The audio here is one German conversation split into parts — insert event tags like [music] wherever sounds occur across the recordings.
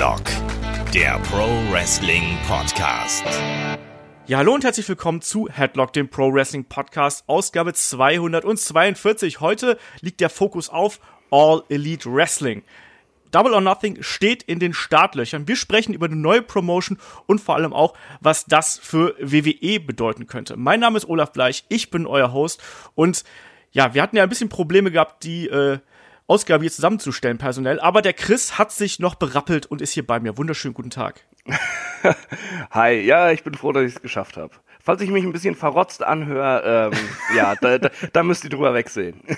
Headlock, der Pro Wrestling Podcast. Ja, hallo und herzlich willkommen zu Headlock, dem Pro Wrestling Podcast, Ausgabe 242. Heute liegt der Fokus auf All Elite Wrestling. Double or Nothing steht in den Startlöchern. Wir sprechen über eine neue Promotion und vor allem auch, was das für WWE bedeuten könnte. Mein Name ist Olaf Bleich, ich bin euer Host und ja, wir hatten ja ein bisschen Probleme gehabt, die äh, Ausgabe hier zusammenzustellen, personell. Aber der Chris hat sich noch berappelt und ist hier bei mir. Wunderschönen guten Tag. [laughs] Hi, ja, ich bin froh, dass ich es geschafft habe. Falls ich mich ein bisschen verrotzt anhöre, ähm, [laughs] ja, da, da, da müsst ihr drüber wegsehen. [laughs]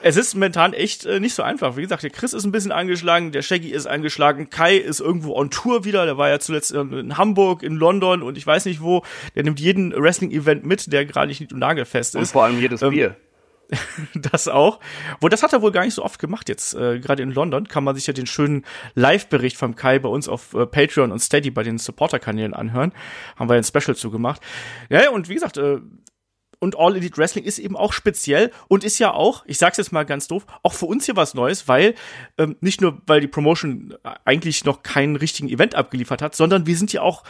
Es ist momentan echt äh, nicht so einfach. Wie gesagt, der Chris ist ein bisschen angeschlagen, der Shaggy ist angeschlagen, Kai ist irgendwo on Tour wieder. Der war ja zuletzt in Hamburg, in London und ich weiß nicht wo. Der nimmt jeden Wrestling-Event mit, der gerade nicht nagelfest ist. Und vor allem jedes ähm, Bier. [laughs] das auch. Wo das hat er wohl gar nicht so oft gemacht jetzt. Äh, Gerade in London kann man sich ja den schönen Live-Bericht vom Kai bei uns auf äh, Patreon und Steady bei den Supporter-Kanälen anhören. Haben wir ein Special zugemacht. Ja, und wie gesagt, äh, und All Elite Wrestling ist eben auch speziell und ist ja auch, ich sag's jetzt mal ganz doof, auch für uns hier was Neues, weil ähm, nicht nur, weil die Promotion eigentlich noch keinen richtigen Event abgeliefert hat, sondern wir sind ja auch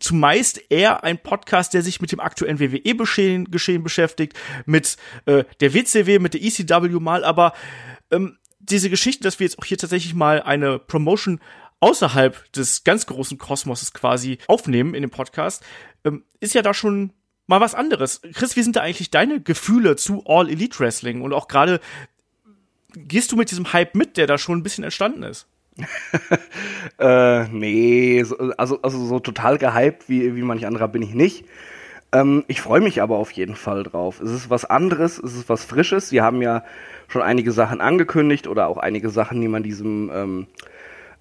zumeist eher ein Podcast, der sich mit dem aktuellen WWE-Geschehen Geschehen beschäftigt, mit äh, der WCW, mit der ECW mal, aber ähm, diese Geschichte, dass wir jetzt auch hier tatsächlich mal eine Promotion außerhalb des ganz großen Kosmoses quasi aufnehmen in dem Podcast, ähm, ist ja da schon mal was anderes. Chris, wie sind da eigentlich deine Gefühle zu All Elite Wrestling und auch gerade gehst du mit diesem Hype mit, der da schon ein bisschen entstanden ist? [laughs] äh, nee, also, also so total gehypt wie, wie manch anderer bin ich nicht. Ähm, ich freue mich aber auf jeden Fall drauf. Es ist was anderes, es ist was Frisches. Sie haben ja schon einige Sachen angekündigt oder auch einige Sachen, die man diesem ähm,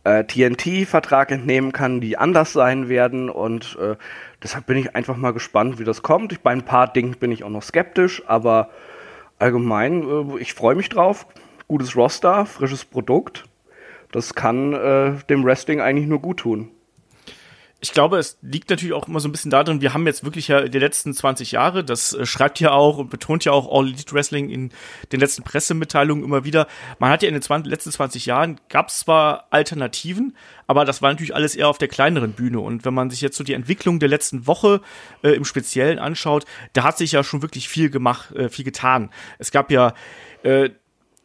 äh, TNT-Vertrag entnehmen kann, die anders sein werden. Und äh, deshalb bin ich einfach mal gespannt, wie das kommt. Bei ein paar Dingen bin ich auch noch skeptisch, aber allgemein, äh, ich freue mich drauf. Gutes Roster, frisches Produkt das kann äh, dem Wrestling eigentlich nur gut tun. Ich glaube, es liegt natürlich auch immer so ein bisschen darin, wir haben jetzt wirklich ja die letzten 20 Jahre, das äh, schreibt ja auch und betont ja auch All Elite Wrestling in den letzten Pressemitteilungen immer wieder. Man hat ja in den 20, letzten 20 Jahren, gab es zwar Alternativen, aber das war natürlich alles eher auf der kleineren Bühne. Und wenn man sich jetzt so die Entwicklung der letzten Woche äh, im Speziellen anschaut, da hat sich ja schon wirklich viel gemacht, äh, viel getan. Es gab ja äh,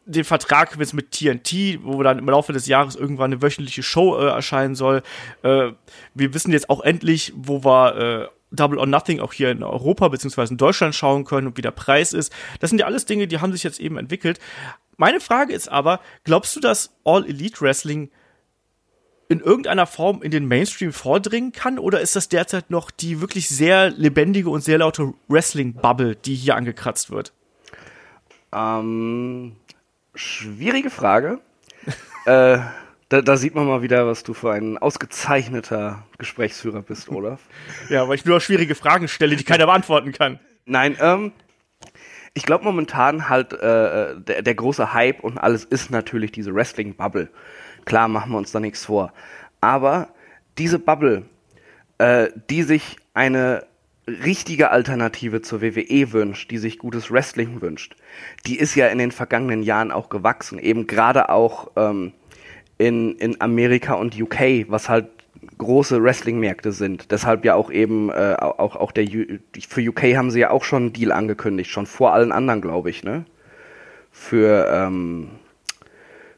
den Vertrag jetzt mit TNT, wo dann im Laufe des Jahres irgendwann eine wöchentliche Show äh, erscheinen soll. Äh, wir wissen jetzt auch endlich, wo wir äh, Double or Nothing auch hier in Europa beziehungsweise in Deutschland schauen können und wie der Preis ist. Das sind ja alles Dinge, die haben sich jetzt eben entwickelt. Meine Frage ist aber, glaubst du, dass All Elite Wrestling in irgendeiner Form in den Mainstream vordringen kann oder ist das derzeit noch die wirklich sehr lebendige und sehr laute Wrestling-Bubble, die hier angekratzt wird? Ähm, Schwierige Frage. [laughs] äh, da, da, sieht man mal wieder, was du für ein ausgezeichneter Gesprächsführer bist, Olaf. [laughs] ja, weil ich nur schwierige Fragen stelle, die keiner beantworten kann. Nein, ähm, ich glaube momentan halt äh, der, der große Hype und alles ist natürlich diese Wrestling-Bubble. Klar, machen wir uns da nichts vor. Aber diese Bubble, äh, die sich eine richtige Alternative zur WWE wünscht, die sich gutes Wrestling wünscht, die ist ja in den vergangenen Jahren auch gewachsen, eben gerade auch ähm, in, in Amerika und UK, was halt große Wrestling-Märkte sind. Deshalb ja auch eben äh, auch, auch der U für UK haben sie ja auch schon einen Deal angekündigt, schon vor allen anderen, glaube ich, ne? Für, ähm,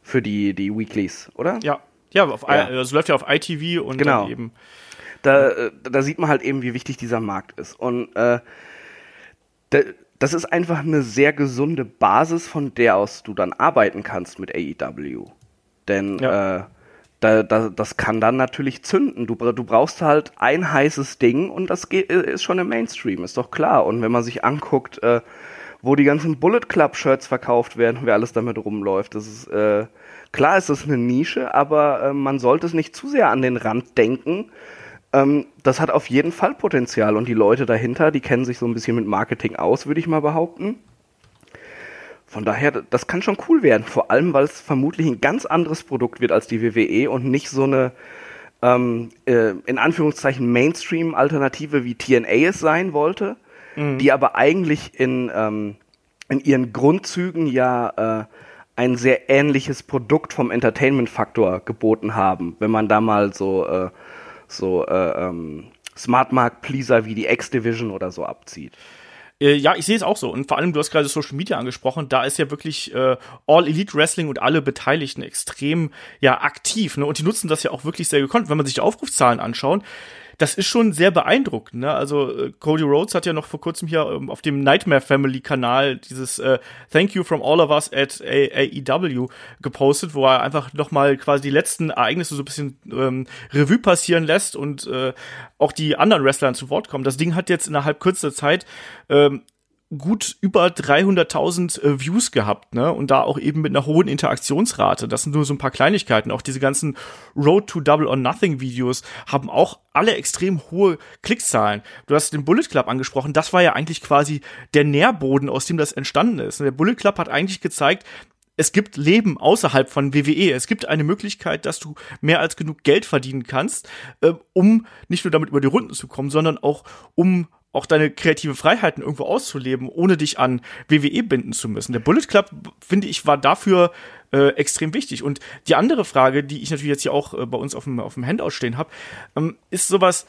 für die, die Weeklies, oder? Ja. Ja, auf, ja. also läuft ja auf ITV und genau. eben da, äh, da sieht man halt eben, wie wichtig dieser Markt ist. Und äh, da, das ist einfach eine sehr gesunde Basis, von der aus du dann arbeiten kannst mit AEW. Denn ja. äh, da, da, das kann dann natürlich zünden. Du, du brauchst halt ein heißes Ding und das geht, ist schon im Mainstream, ist doch klar. Und wenn man sich anguckt, äh, wo die ganzen Bullet Club Shirts verkauft werden, wer alles damit rumläuft, das ist äh, klar, ist das eine Nische, aber äh, man sollte es nicht zu sehr an den Rand denken, ähm, das hat auf jeden Fall Potenzial und die Leute dahinter, die kennen sich so ein bisschen mit Marketing aus, würde ich mal behaupten. Von daher, das kann schon cool werden, vor allem weil es vermutlich ein ganz anderes Produkt wird als die WWE und nicht so eine ähm, äh, in Anführungszeichen Mainstream-Alternative wie TNA es sein wollte, mhm. die aber eigentlich in, ähm, in ihren Grundzügen ja äh, ein sehr ähnliches Produkt vom Entertainment-Faktor geboten haben, wenn man da mal so, äh, so äh, ähm, Smart Mark Pleaser wie die X-Division oder so abzieht. Äh, ja, ich sehe es auch so. Und vor allem, du hast gerade Social Media angesprochen, da ist ja wirklich äh, All Elite Wrestling und alle Beteiligten extrem ja aktiv. Ne? Und die nutzen das ja auch wirklich sehr gekonnt. Wenn man sich die Aufrufzahlen anschaut, das ist schon sehr beeindruckend. Ne? Also äh, Cody Rhodes hat ja noch vor kurzem hier ähm, auf dem Nightmare Family Kanal dieses äh, Thank you from all of us at AEW gepostet, wo er einfach noch mal quasi die letzten Ereignisse so ein bisschen ähm, Revue passieren lässt und äh, auch die anderen Wrestler zu Wort kommen. Das Ding hat jetzt innerhalb kürzester Zeit ähm, gut über 300.000 äh, Views gehabt, ne? Und da auch eben mit einer hohen Interaktionsrate. Das sind nur so ein paar Kleinigkeiten. Auch diese ganzen Road to Double or Nothing Videos haben auch alle extrem hohe Klickzahlen. Du hast den Bullet Club angesprochen. Das war ja eigentlich quasi der Nährboden, aus dem das entstanden ist. Der Bullet Club hat eigentlich gezeigt, es gibt Leben außerhalb von WWE. Es gibt eine Möglichkeit, dass du mehr als genug Geld verdienen kannst, äh, um nicht nur damit über die Runden zu kommen, sondern auch um auch deine kreative Freiheiten irgendwo auszuleben, ohne dich an WWE binden zu müssen. Der Bullet Club, finde ich, war dafür äh, extrem wichtig. Und die andere Frage, die ich natürlich jetzt hier auch äh, bei uns auf dem, auf dem Handout stehen habe, ähm, ist sowas,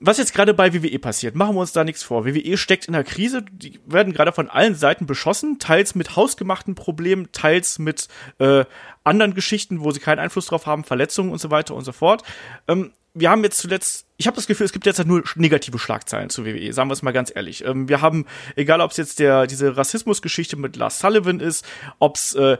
was jetzt gerade bei WWE passiert, machen wir uns da nichts vor. WWE steckt in der Krise, die werden gerade von allen Seiten beschossen, teils mit hausgemachten Problemen, teils mit äh, anderen Geschichten, wo sie keinen Einfluss drauf haben, Verletzungen und so weiter und so fort. Ähm, wir haben jetzt zuletzt, ich habe das Gefühl, es gibt jetzt halt nur negative Schlagzeilen zu WWE, sagen wir es mal ganz ehrlich. Ähm, wir haben, egal ob es jetzt der diese Rassismusgeschichte mit Lars Sullivan ist, ob's äh,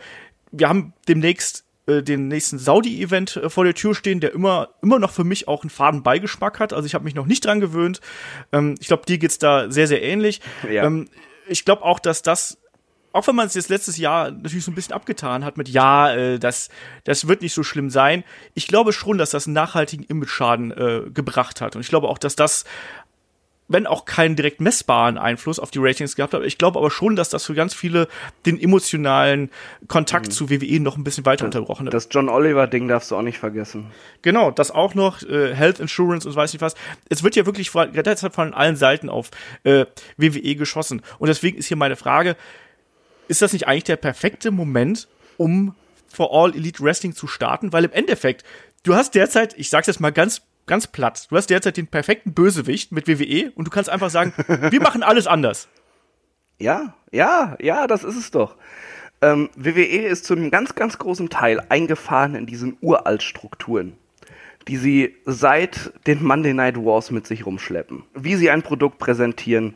wir haben demnächst äh, den nächsten Saudi-Event äh, vor der Tür stehen, der immer immer noch für mich auch einen faden Beigeschmack hat. Also ich habe mich noch nicht dran gewöhnt. Ähm, ich glaube, dir geht's da sehr sehr ähnlich. Ja. Ähm, ich glaube auch, dass das auch wenn man es jetzt letztes Jahr natürlich so ein bisschen abgetan hat mit ja, äh, das, das wird nicht so schlimm sein, ich glaube schon, dass das einen nachhaltigen Image-Schaden äh, gebracht hat. Und ich glaube auch, dass das wenn auch keinen direkt messbaren Einfluss auf die Ratings gehabt hat. Ich glaube aber schon, dass das für ganz viele den emotionalen Kontakt mhm. zu WWE noch ein bisschen weiter unterbrochen hat. Das John Oliver-Ding darfst du auch nicht vergessen. Genau, das auch noch, äh, Health Insurance und weiß nicht was. Es wird ja wirklich derzeit von allen Seiten auf äh, WWE geschossen. Und deswegen ist hier meine Frage, ist das nicht eigentlich der perfekte Moment, um for All Elite Wrestling zu starten? Weil im Endeffekt, du hast derzeit, ich sag's jetzt mal ganz ganz platt. Du hast derzeit den perfekten Bösewicht mit WWE und du kannst einfach sagen, [laughs] wir machen alles anders. Ja, ja, ja, das ist es doch. Ähm, WWE ist zu einem ganz, ganz großen Teil eingefahren in diesen Uraltstrukturen, die sie seit den Monday Night Wars mit sich rumschleppen. Wie sie ein Produkt präsentieren,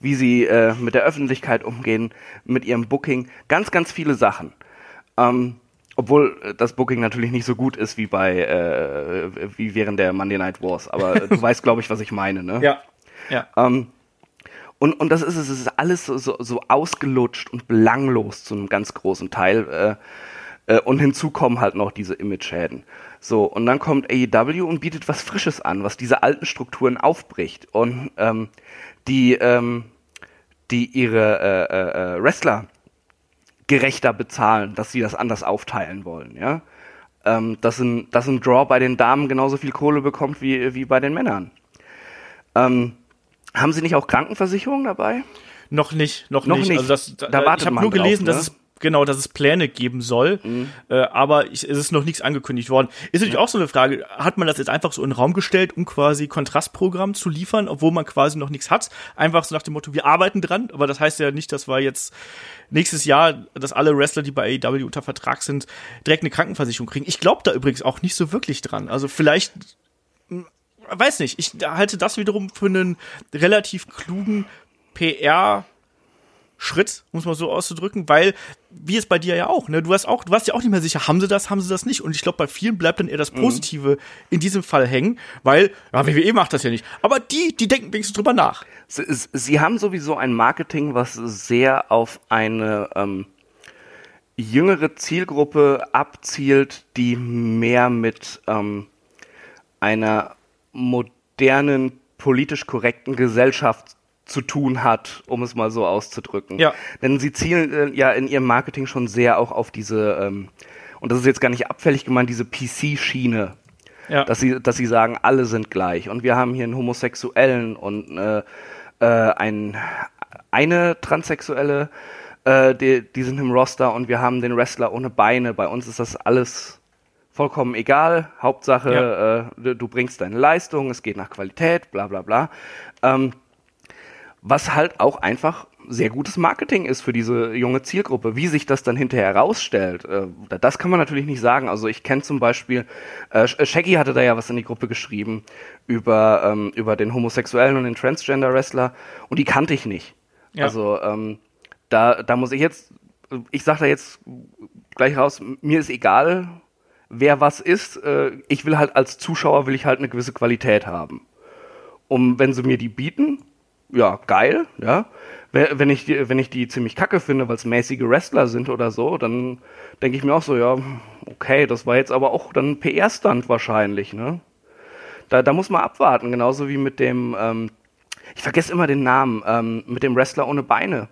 wie sie äh, mit der Öffentlichkeit umgehen, mit ihrem Booking, ganz, ganz viele Sachen. Ähm, obwohl äh, das Booking natürlich nicht so gut ist wie bei äh, wie während der Monday Night Wars, aber [laughs] du weißt, glaube ich, was ich meine, ne? Ja. Ja. Ähm, und, und das ist es, es ist alles so, so, so ausgelutscht und belanglos zu einem ganz großen Teil. Äh, äh, und hinzu kommen halt noch diese Image-Schäden. So, und dann kommt AEW und bietet was Frisches an, was diese alten Strukturen aufbricht. Und ähm, die, ähm, die ihre äh, äh, äh, Wrestler gerechter bezahlen, dass sie das anders aufteilen wollen, ja. Ähm, dass, ein, dass ein Draw bei den Damen genauso viel Kohle bekommt wie, wie bei den Männern. Ähm, haben Sie nicht auch Krankenversicherung dabei? Noch nicht, noch, noch nicht. nicht. Also das, da, da ich habe nur gelesen, drauf, ne? dass es genau, dass es Pläne geben soll, mhm. äh, aber ich, es ist noch nichts angekündigt worden. Ist natürlich ja. auch so eine Frage, hat man das jetzt einfach so in den Raum gestellt, um quasi Kontrastprogramm zu liefern, obwohl man quasi noch nichts hat? Einfach so nach dem Motto, wir arbeiten dran, aber das heißt ja nicht, dass wir jetzt nächstes Jahr, dass alle Wrestler, die bei AEW unter Vertrag sind, direkt eine Krankenversicherung kriegen. Ich glaube da übrigens auch nicht so wirklich dran. Also vielleicht hm, weiß nicht, ich halte das wiederum für einen relativ klugen PR Schritt, muss man so auszudrücken, weil, wie es bei dir ja auch, ne, du hast auch, du warst ja auch nicht mehr sicher, haben sie das, haben sie das nicht. Und ich glaube, bei vielen bleibt dann eher das mhm. Positive mhm. in diesem Fall hängen, weil, ja, WWE macht das ja nicht. Aber die, die denken wenigstens drüber nach. Sie, sie haben sowieso ein Marketing, was sehr auf eine ähm, jüngere Zielgruppe abzielt, die mehr mit ähm, einer modernen, politisch korrekten Gesellschaft zu tun hat, um es mal so auszudrücken. Ja. Denn sie zielen äh, ja in ihrem Marketing schon sehr auch auf diese, ähm, und das ist jetzt gar nicht abfällig gemeint, diese PC-Schiene. Ja. Dass sie, dass sie sagen, alle sind gleich. Und wir haben hier einen Homosexuellen und äh, äh, ein, eine Transsexuelle, äh, die, die sind im Roster und wir haben den Wrestler ohne Beine. Bei uns ist das alles vollkommen egal. Hauptsache, Ja. äh, du, du bringst deine Leistung, es geht nach Qualität, bla bla bla. Ähm, was halt auch einfach sehr gutes Marketing ist für diese junge Zielgruppe. Wie sich das dann hinterher herausstellt, äh, das kann man natürlich nicht sagen. Also ich kenne zum Beispiel, äh, Shaggy hatte da ja was in die Gruppe geschrieben über, ähm, über den Homosexuellen und den Transgender-Wrestler und die kannte ich nicht. Ja. Also ähm, da, da muss ich jetzt, ich sage da jetzt gleich raus, mir ist egal, wer was ist. Äh, ich will halt als Zuschauer, will ich halt eine gewisse Qualität haben. Um, wenn sie mir die bieten, ja, geil, ja. Wenn ich die, wenn ich die ziemlich kacke finde, weil es mäßige Wrestler sind oder so, dann denke ich mir auch so, ja, okay, das war jetzt aber auch dann ein PR-Stunt wahrscheinlich, ne? Da, da muss man abwarten, genauso wie mit dem, ähm, ich vergesse immer den Namen, ähm, mit dem Wrestler ohne Beine.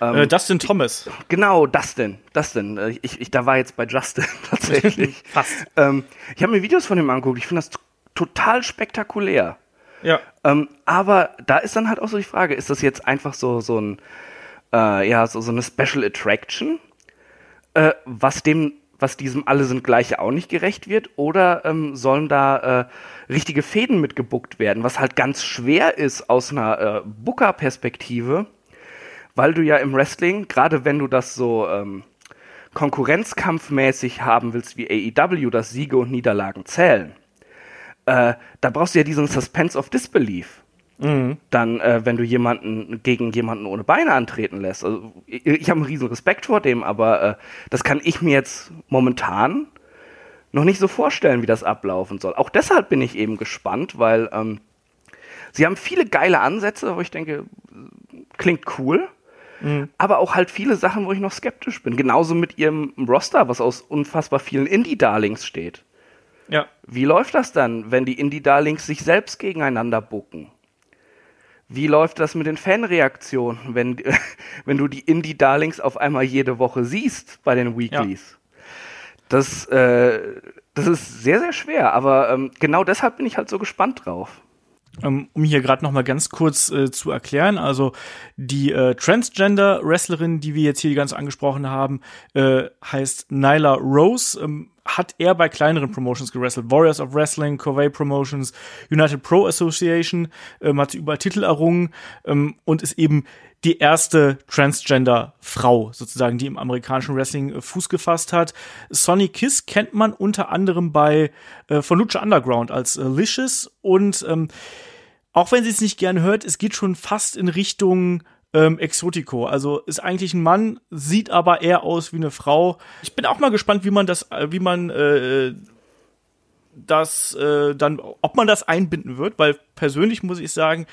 äh, Dustin Thomas. Genau, Dustin, Dustin. Äh, Ich, ich, da war jetzt bei Justin [laughs] tatsächlich. [laughs] Fast. ähm, ich habe mir Videos von ihm angeguckt. Ich finde das total spektakulär. Ja. Ähm, aber da ist dann halt auch so die Frage, ist das jetzt einfach so, so ein, äh, ja, so, so eine Special Attraction, äh, was dem, was diesem alle sind gleiche auch nicht gerecht wird, oder ähm, sollen da äh, richtige Fäden mitgebuckt werden, was halt ganz schwer ist aus einer äh, Booker-Perspektive, weil du ja im Wrestling, gerade wenn du das so ähm, konkurrenzkampfmäßig haben willst wie AEW, dass Siege und Niederlagen zählen, äh, da brauchst du ja diesen Suspense of Disbelief. Dann, äh, wenn du jemanden gegen jemanden ohne Beine antreten lässt. Also, ich, ich habe einen riesen Respekt vor dem, aber äh, das kann ich mir jetzt momentan noch nicht so vorstellen, wie das ablaufen soll. Auch deshalb bin ich eben gespannt, weil ähm, sie haben viele geile Ansätze, wo ich denke, klingt cool. Aber auch halt viele Sachen, wo ich noch skeptisch bin. Genauso mit ihrem Roster, was aus unfassbar vielen Indie-Darlings steht. Ja. Wie läuft das dann, wenn die Indie-Darlings sich selbst gegeneinander bucken? Wie läuft das mit den Fanreaktionen, wenn, [laughs] wenn du die Indie-Darlings auf einmal jede Woche siehst bei den Weeklies? Das, äh, das ist sehr, sehr schwer, aber ähm, genau deshalb bin ich halt so gespannt drauf. Ähm, um hier gerade noch mal ganz kurz äh, zu erklären, also die äh, Transgender-Wrestlerin, die wir jetzt hier ganz angesprochen haben, äh, heißt Nyla Rose, ähm, hat er bei kleineren Promotions gewrestelt. Warriors of Wrestling, Covey Promotions, United Pro Association, ähm, hat überall Titel errungen ähm, und ist eben die erste Transgender-Frau sozusagen, die im amerikanischen Wrestling äh, Fuß gefasst hat. Sonny Kiss kennt man unter anderem bei äh, von Lucha Underground als äh, Licious und ähm, auch wenn sie es nicht gern hört, es geht schon fast in Richtung ähm, Exotico. Also ist eigentlich ein Mann, sieht aber eher aus wie eine Frau. Ich bin auch mal gespannt, wie man das, äh, wie man äh, das äh, dann, ob man das einbinden wird, weil persönlich muss ich sagen,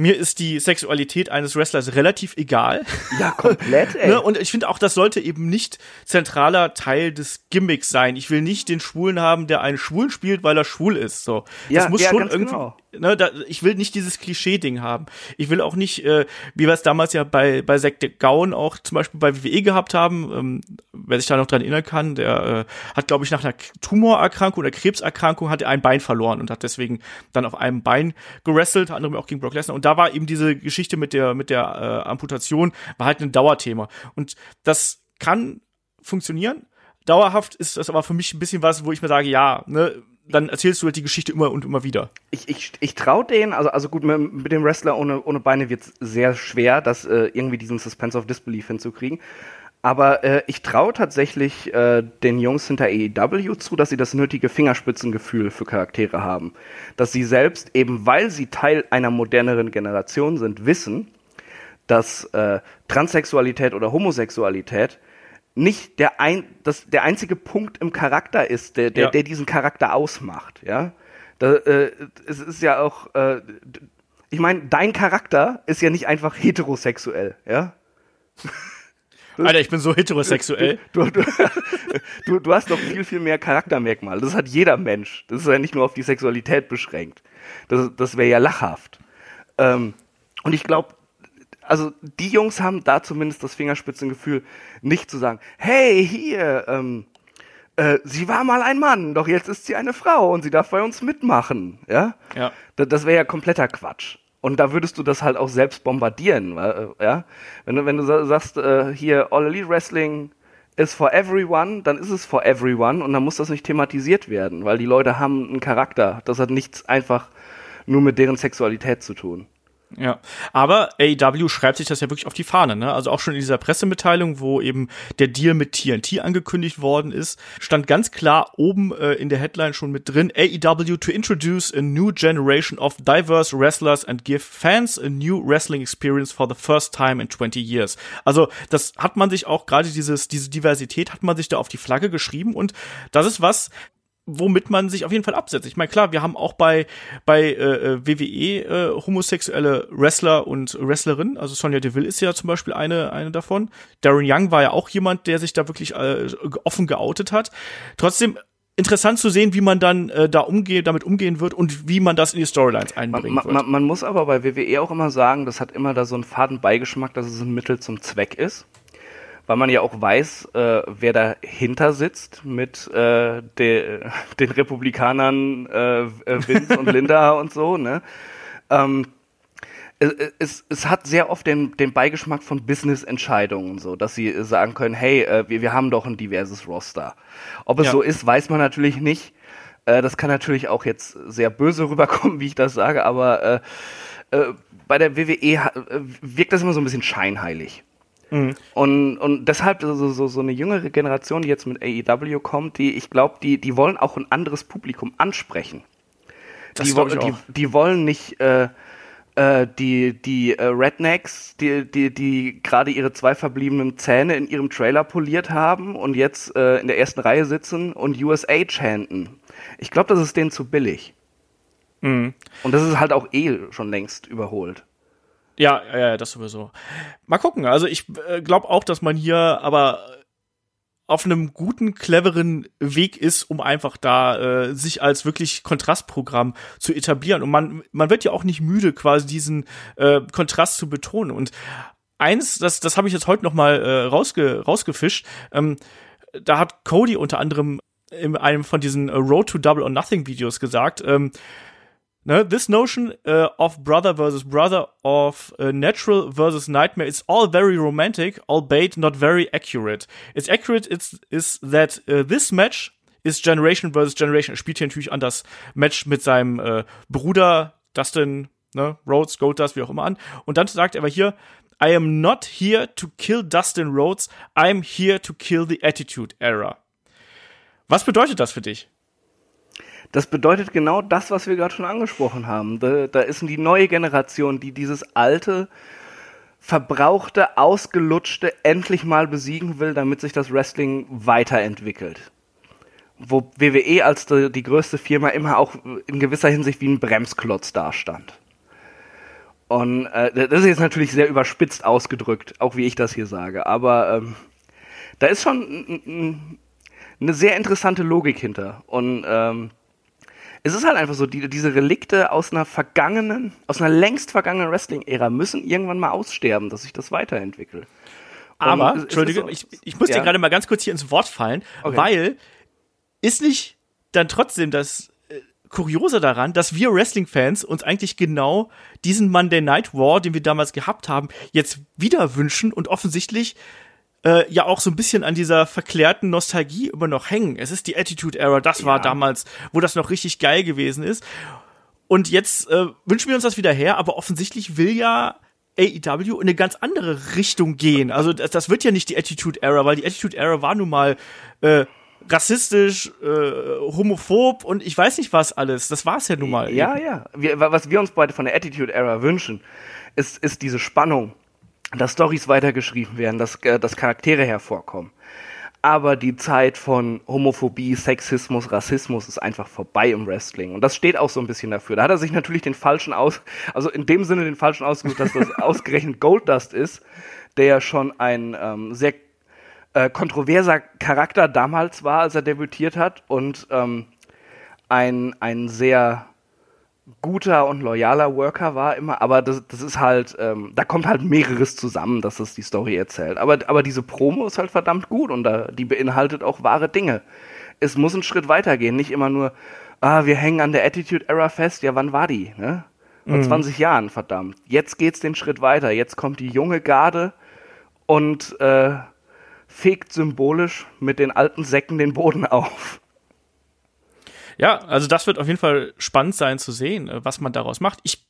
mir ist die Sexualität eines Wrestlers relativ egal. Ja, komplett, [laughs] ey. Ne? Und ich finde auch, das sollte eben nicht zentraler Teil des Gimmicks sein. Ich will nicht den Schwulen haben, der einen Schwulen spielt, weil er schwul ist. So, Ja, das muss ja, schon irgendwie. genau. Ne, da, ich will nicht dieses Klischee-Ding haben. Ich will auch nicht, äh, wie wir es damals ja bei bei de Gauen auch zum Beispiel bei WWE gehabt haben. Ähm, wer sich da noch dran erinnern kann, der äh, hat, glaube ich, nach einer Tumorerkrankung oder Krebserkrankung hat er ein Bein verloren und hat deswegen dann auf einem Bein gewrestelt, unter anderem auch gegen Brock Lesnar. Und da war eben diese Geschichte mit der mit der äh, Amputation war halt ein Dauerthema. Und das kann funktionieren. Dauerhaft ist das aber für mich ein bisschen was, wo ich mir sage, ja, ne, dann erzählst du halt die Geschichte immer und immer wieder. ich, ich, ich traue denen, also, also gut, mit, dem Wrestler ohne, ohne Beine wird es sehr schwer, das äh, irgendwie diesen Suspense of Disbelief hinzukriegen. Aber äh, ich traue tatsächlich äh, den Jungs hinter AEW zu, dass sie das nötige Fingerspitzengefühl für Charaktere haben. Dass sie selbst, eben weil sie Teil einer moderneren Generation sind, wissen, dass äh, Transsexualität oder Homosexualität nicht der, ein, das, der einzige Punkt im Charakter ist, der, der, Ja. der diesen Charakter ausmacht. Ja, da, äh, es ist ja auch, äh, ich meine, dein Charakter ist ja nicht einfach heterosexuell. Ja, [laughs] Alter, ich bin so heterosexuell. [laughs] du, du, du, du hast doch viel, viel mehr Charaktermerkmale. Das hat jeder Mensch. Das ist ja nicht nur auf die Sexualität beschränkt. Das, das wäre ja lachhaft. Ähm, und ich glaube, also die Jungs haben da zumindest das Fingerspitzengefühl, nicht zu sagen, hey, hier, ähm, äh, sie war mal ein Mann, doch jetzt ist sie eine Frau und sie darf bei uns mitmachen. Ja, Ja. das, das wäre ja kompletter Quatsch. Und da würdest du das halt auch selbst bombardieren, äh, ja. Wenn du, wenn du sagst, äh, hier All Elite Wrestling ist for everyone, dann ist es for everyone und dann muss das nicht thematisiert werden, weil die Leute haben einen Charakter. Das hat nichts einfach nur mit deren Sexualität zu tun. Ja, aber AEW schreibt sich das ja wirklich auf die Fahne, ne? Also auch schon in dieser Pressemitteilung, wo eben der Deal mit TNT angekündigt worden ist, stand ganz klar oben äh, in der Headline schon mit drin, AEW to introduce a new generation of diverse wrestlers and give fans a new wrestling experience for the first time in 20 years. Also, das hat man sich auch gerade dieses diese Diversität hat man sich da auf die Flagge geschrieben und das ist was, womit man sich auf jeden Fall absetzt. Ich meine, klar, wir haben auch bei bei äh, äh WWE äh, homosexuelle Wrestler und Wrestlerinnen. Also Sonja Deville ist ja zum Beispiel eine eine davon. Darren Young war ja auch jemand, der sich da wirklich äh, offen geoutet hat. Trotzdem interessant zu sehen, wie man dann äh, da umgeht, damit umgehen wird und wie man das in die Storylines einbringen man, man, man muss aber bei WWE auch immer sagen, das hat immer da so einen faden Beigeschmack, dass es ein Mittel zum Zweck ist weil man ja auch weiß, äh, wer dahinter sitzt mit äh, de, [laughs] den Republikanern äh, äh Vince und Linda [laughs] und so, ne? Ähm, es, es hat sehr oft den, den Beigeschmack von Business-Entscheidungen, so, dass sie sagen können, hey, äh, wir, wir haben doch ein diverses Roster. Ob es ja. so ist, weiß man natürlich nicht. Äh, das kann natürlich auch jetzt sehr böse rüberkommen, [laughs] wie ich das sage, aber äh, äh, bei der WWE äh, wirkt das immer so ein bisschen scheinheilig. Mhm. Und, und deshalb so, so, so eine jüngere Generation, die jetzt mit AEW kommt, die, ich glaube, die, die wollen auch ein anderes Publikum ansprechen. Das die, die, die wollen nicht äh, äh, die, die äh, Rednecks, die, die, die gerade ihre zwei verbliebenen Zähne in ihrem Trailer poliert haben und jetzt äh, in der ersten Reihe sitzen und USA chanten. Ich glaube, das ist denen zu billig. Mhm. Und das ist halt auch eh schon längst überholt. Ja, ja, das sowieso. Mal gucken. Also ich äh, glaube auch, dass man hier aber auf einem guten, cleveren Weg ist, um einfach da äh, sich als wirklich Kontrastprogramm zu etablieren. Und man, man wird ja auch nicht müde, quasi diesen äh, Kontrast zu betonen. Und eins, das, das habe ich jetzt heute noch mal äh, rausge, rausgefischt. Ähm, da hat Cody unter anderem in einem von diesen Road to Double or Nothing Videos gesagt, ähm, Ne, this notion uh, of brother versus brother, of uh, natural versus nightmare, it's all very romantic, albeit not very accurate. It's accurate it's, is that uh, this match is Generation versus Generation. Er spielt hier natürlich an das Match mit seinem äh, Bruder Dustin ne, Rhodes, Goldust, wie auch immer an. Und dann sagt er aber hier, I am not here to kill Dustin Rhodes, I'm here to kill the Attitude Era. Was bedeutet das für dich? Das bedeutet genau das, was wir gerade schon angesprochen haben. Da, da ist die neue Generation, die dieses alte, verbrauchte, ausgelutschte endlich mal besiegen will, damit sich das Wrestling weiterentwickelt. Wo WWE als die, die größte Firma immer auch in gewisser Hinsicht wie ein Bremsklotz dastand. Und äh, das ist jetzt natürlich sehr überspitzt ausgedrückt, auch wie ich das hier sage. Aber ähm, da ist schon eine sehr interessante Logik hinter. Und ähm, es ist halt einfach so, die, diese Relikte aus einer vergangenen, aus einer längst vergangenen Wrestling-Ära müssen irgendwann mal aussterben, dass sich das weiterentwickelt. Aber, Entschuldige, so, ich, ich muss ja. dir gerade mal ganz kurz hier ins Wort fallen, okay. weil ist nicht dann trotzdem das äh, Kuriose daran, dass wir Wrestling-Fans uns eigentlich genau diesen Monday Night War, den wir damals gehabt haben, jetzt wieder wünschen und offensichtlich äh, ja auch so ein bisschen an dieser verklärten Nostalgie immer noch hängen. Es ist die Attitude Era, das war damals, wo das noch richtig geil gewesen ist. Und jetzt äh, wünschen wir uns das wieder her, aber offensichtlich will ja AEW in eine ganz andere Richtung gehen. Also das, das wird ja nicht die Attitude Era, weil die Attitude Era war nun mal äh, rassistisch, äh, homophob und ich weiß nicht was alles. Das war es ja nun mal. Ja, eben. ja. Wir, was wir uns beide von der Attitude Era wünschen, ist, ist diese Spannung dass Stories weitergeschrieben werden, dass, äh, dass Charaktere hervorkommen. Aber die Zeit von Homophobie, Sexismus, Rassismus ist einfach vorbei im Wrestling. Und das steht auch so ein bisschen dafür. Da hat er sich natürlich den falschen aus, also in dem Sinne den falschen ausgesucht, dass das [laughs] ausgerechnet Goldust ist, der ja schon ein ähm, sehr äh, kontroverser Charakter damals war, als er debütiert hat und ähm, ein, ein sehr guter und loyaler Worker war immer, aber das, das ist halt, ähm, da kommt halt mehreres zusammen, dass das die Story erzählt. Aber, aber diese Promo ist halt verdammt gut und da, die beinhaltet auch wahre Dinge. Es muss einen Schritt weitergehen, nicht immer nur, ah, wir hängen an der Attitude Era fest, ja, wann war die, ne? Vor mhm. 20 Jahren, verdammt. Jetzt geht's den Schritt weiter. Jetzt kommt die junge Garde und äh, fegt symbolisch mit den alten Säcken den Boden [laughs] auf. Ja, also das wird auf jeden Fall spannend sein zu sehen, äh, was man daraus macht. Ich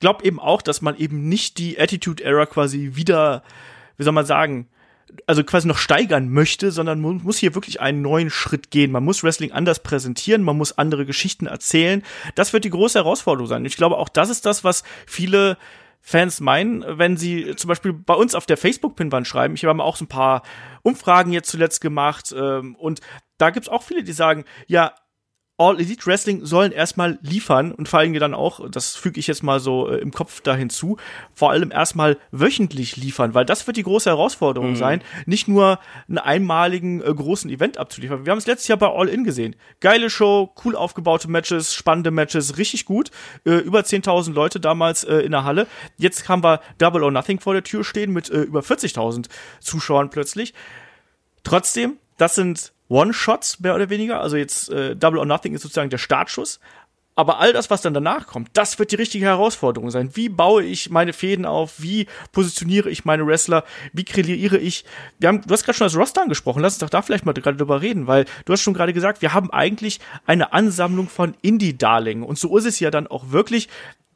glaube eben auch, dass man eben nicht die Attitude Era quasi wieder, wie soll man sagen, also quasi noch steigern möchte, sondern man muss hier wirklich einen neuen Schritt gehen. Man muss Wrestling anders präsentieren, man muss andere Geschichten erzählen. Das wird die große Herausforderung sein. Ich glaube, auch das ist das, was viele Fans meinen, wenn sie zum Beispiel bei uns auf der Facebook-Pinwand schreiben. Ich habe auch so ein paar Umfragen jetzt zuletzt gemacht ähm, und da gibt's auch viele, die sagen, ja, All Elite Wrestling sollen erstmal liefern und vor allem dann auch, das füge ich jetzt mal so äh, im Kopf da hinzu, vor allem erstmal wöchentlich liefern, weil das wird die große Herausforderung mhm. sein, nicht nur einen einmaligen äh, großen Event abzuliefern. Wir haben es letztes Jahr bei All In gesehen. Geile Show, cool aufgebaute Matches, spannende Matches, richtig gut. Äh, über 10.000 Leute damals äh, in der Halle. Jetzt haben wir Double or Nothing vor der Tür stehen mit äh, über 40.000 Zuschauern plötzlich. Trotzdem, das sind One-Shots, mehr oder weniger. Also jetzt äh, Double or Nothing ist sozusagen der Startschuss. Aber all das, was dann danach kommt, das wird die richtige Herausforderung sein. Wie baue ich meine Fäden auf? Wie positioniere ich meine Wrestler? Wie kreiere ich? Wir haben, du hast gerade schon das Roster angesprochen. Lass uns doch da vielleicht mal gerade drüber reden, weil du hast schon gerade gesagt, wir haben eigentlich eine Ansammlung von Indie-Darlingen. Und so ist es ja dann auch wirklich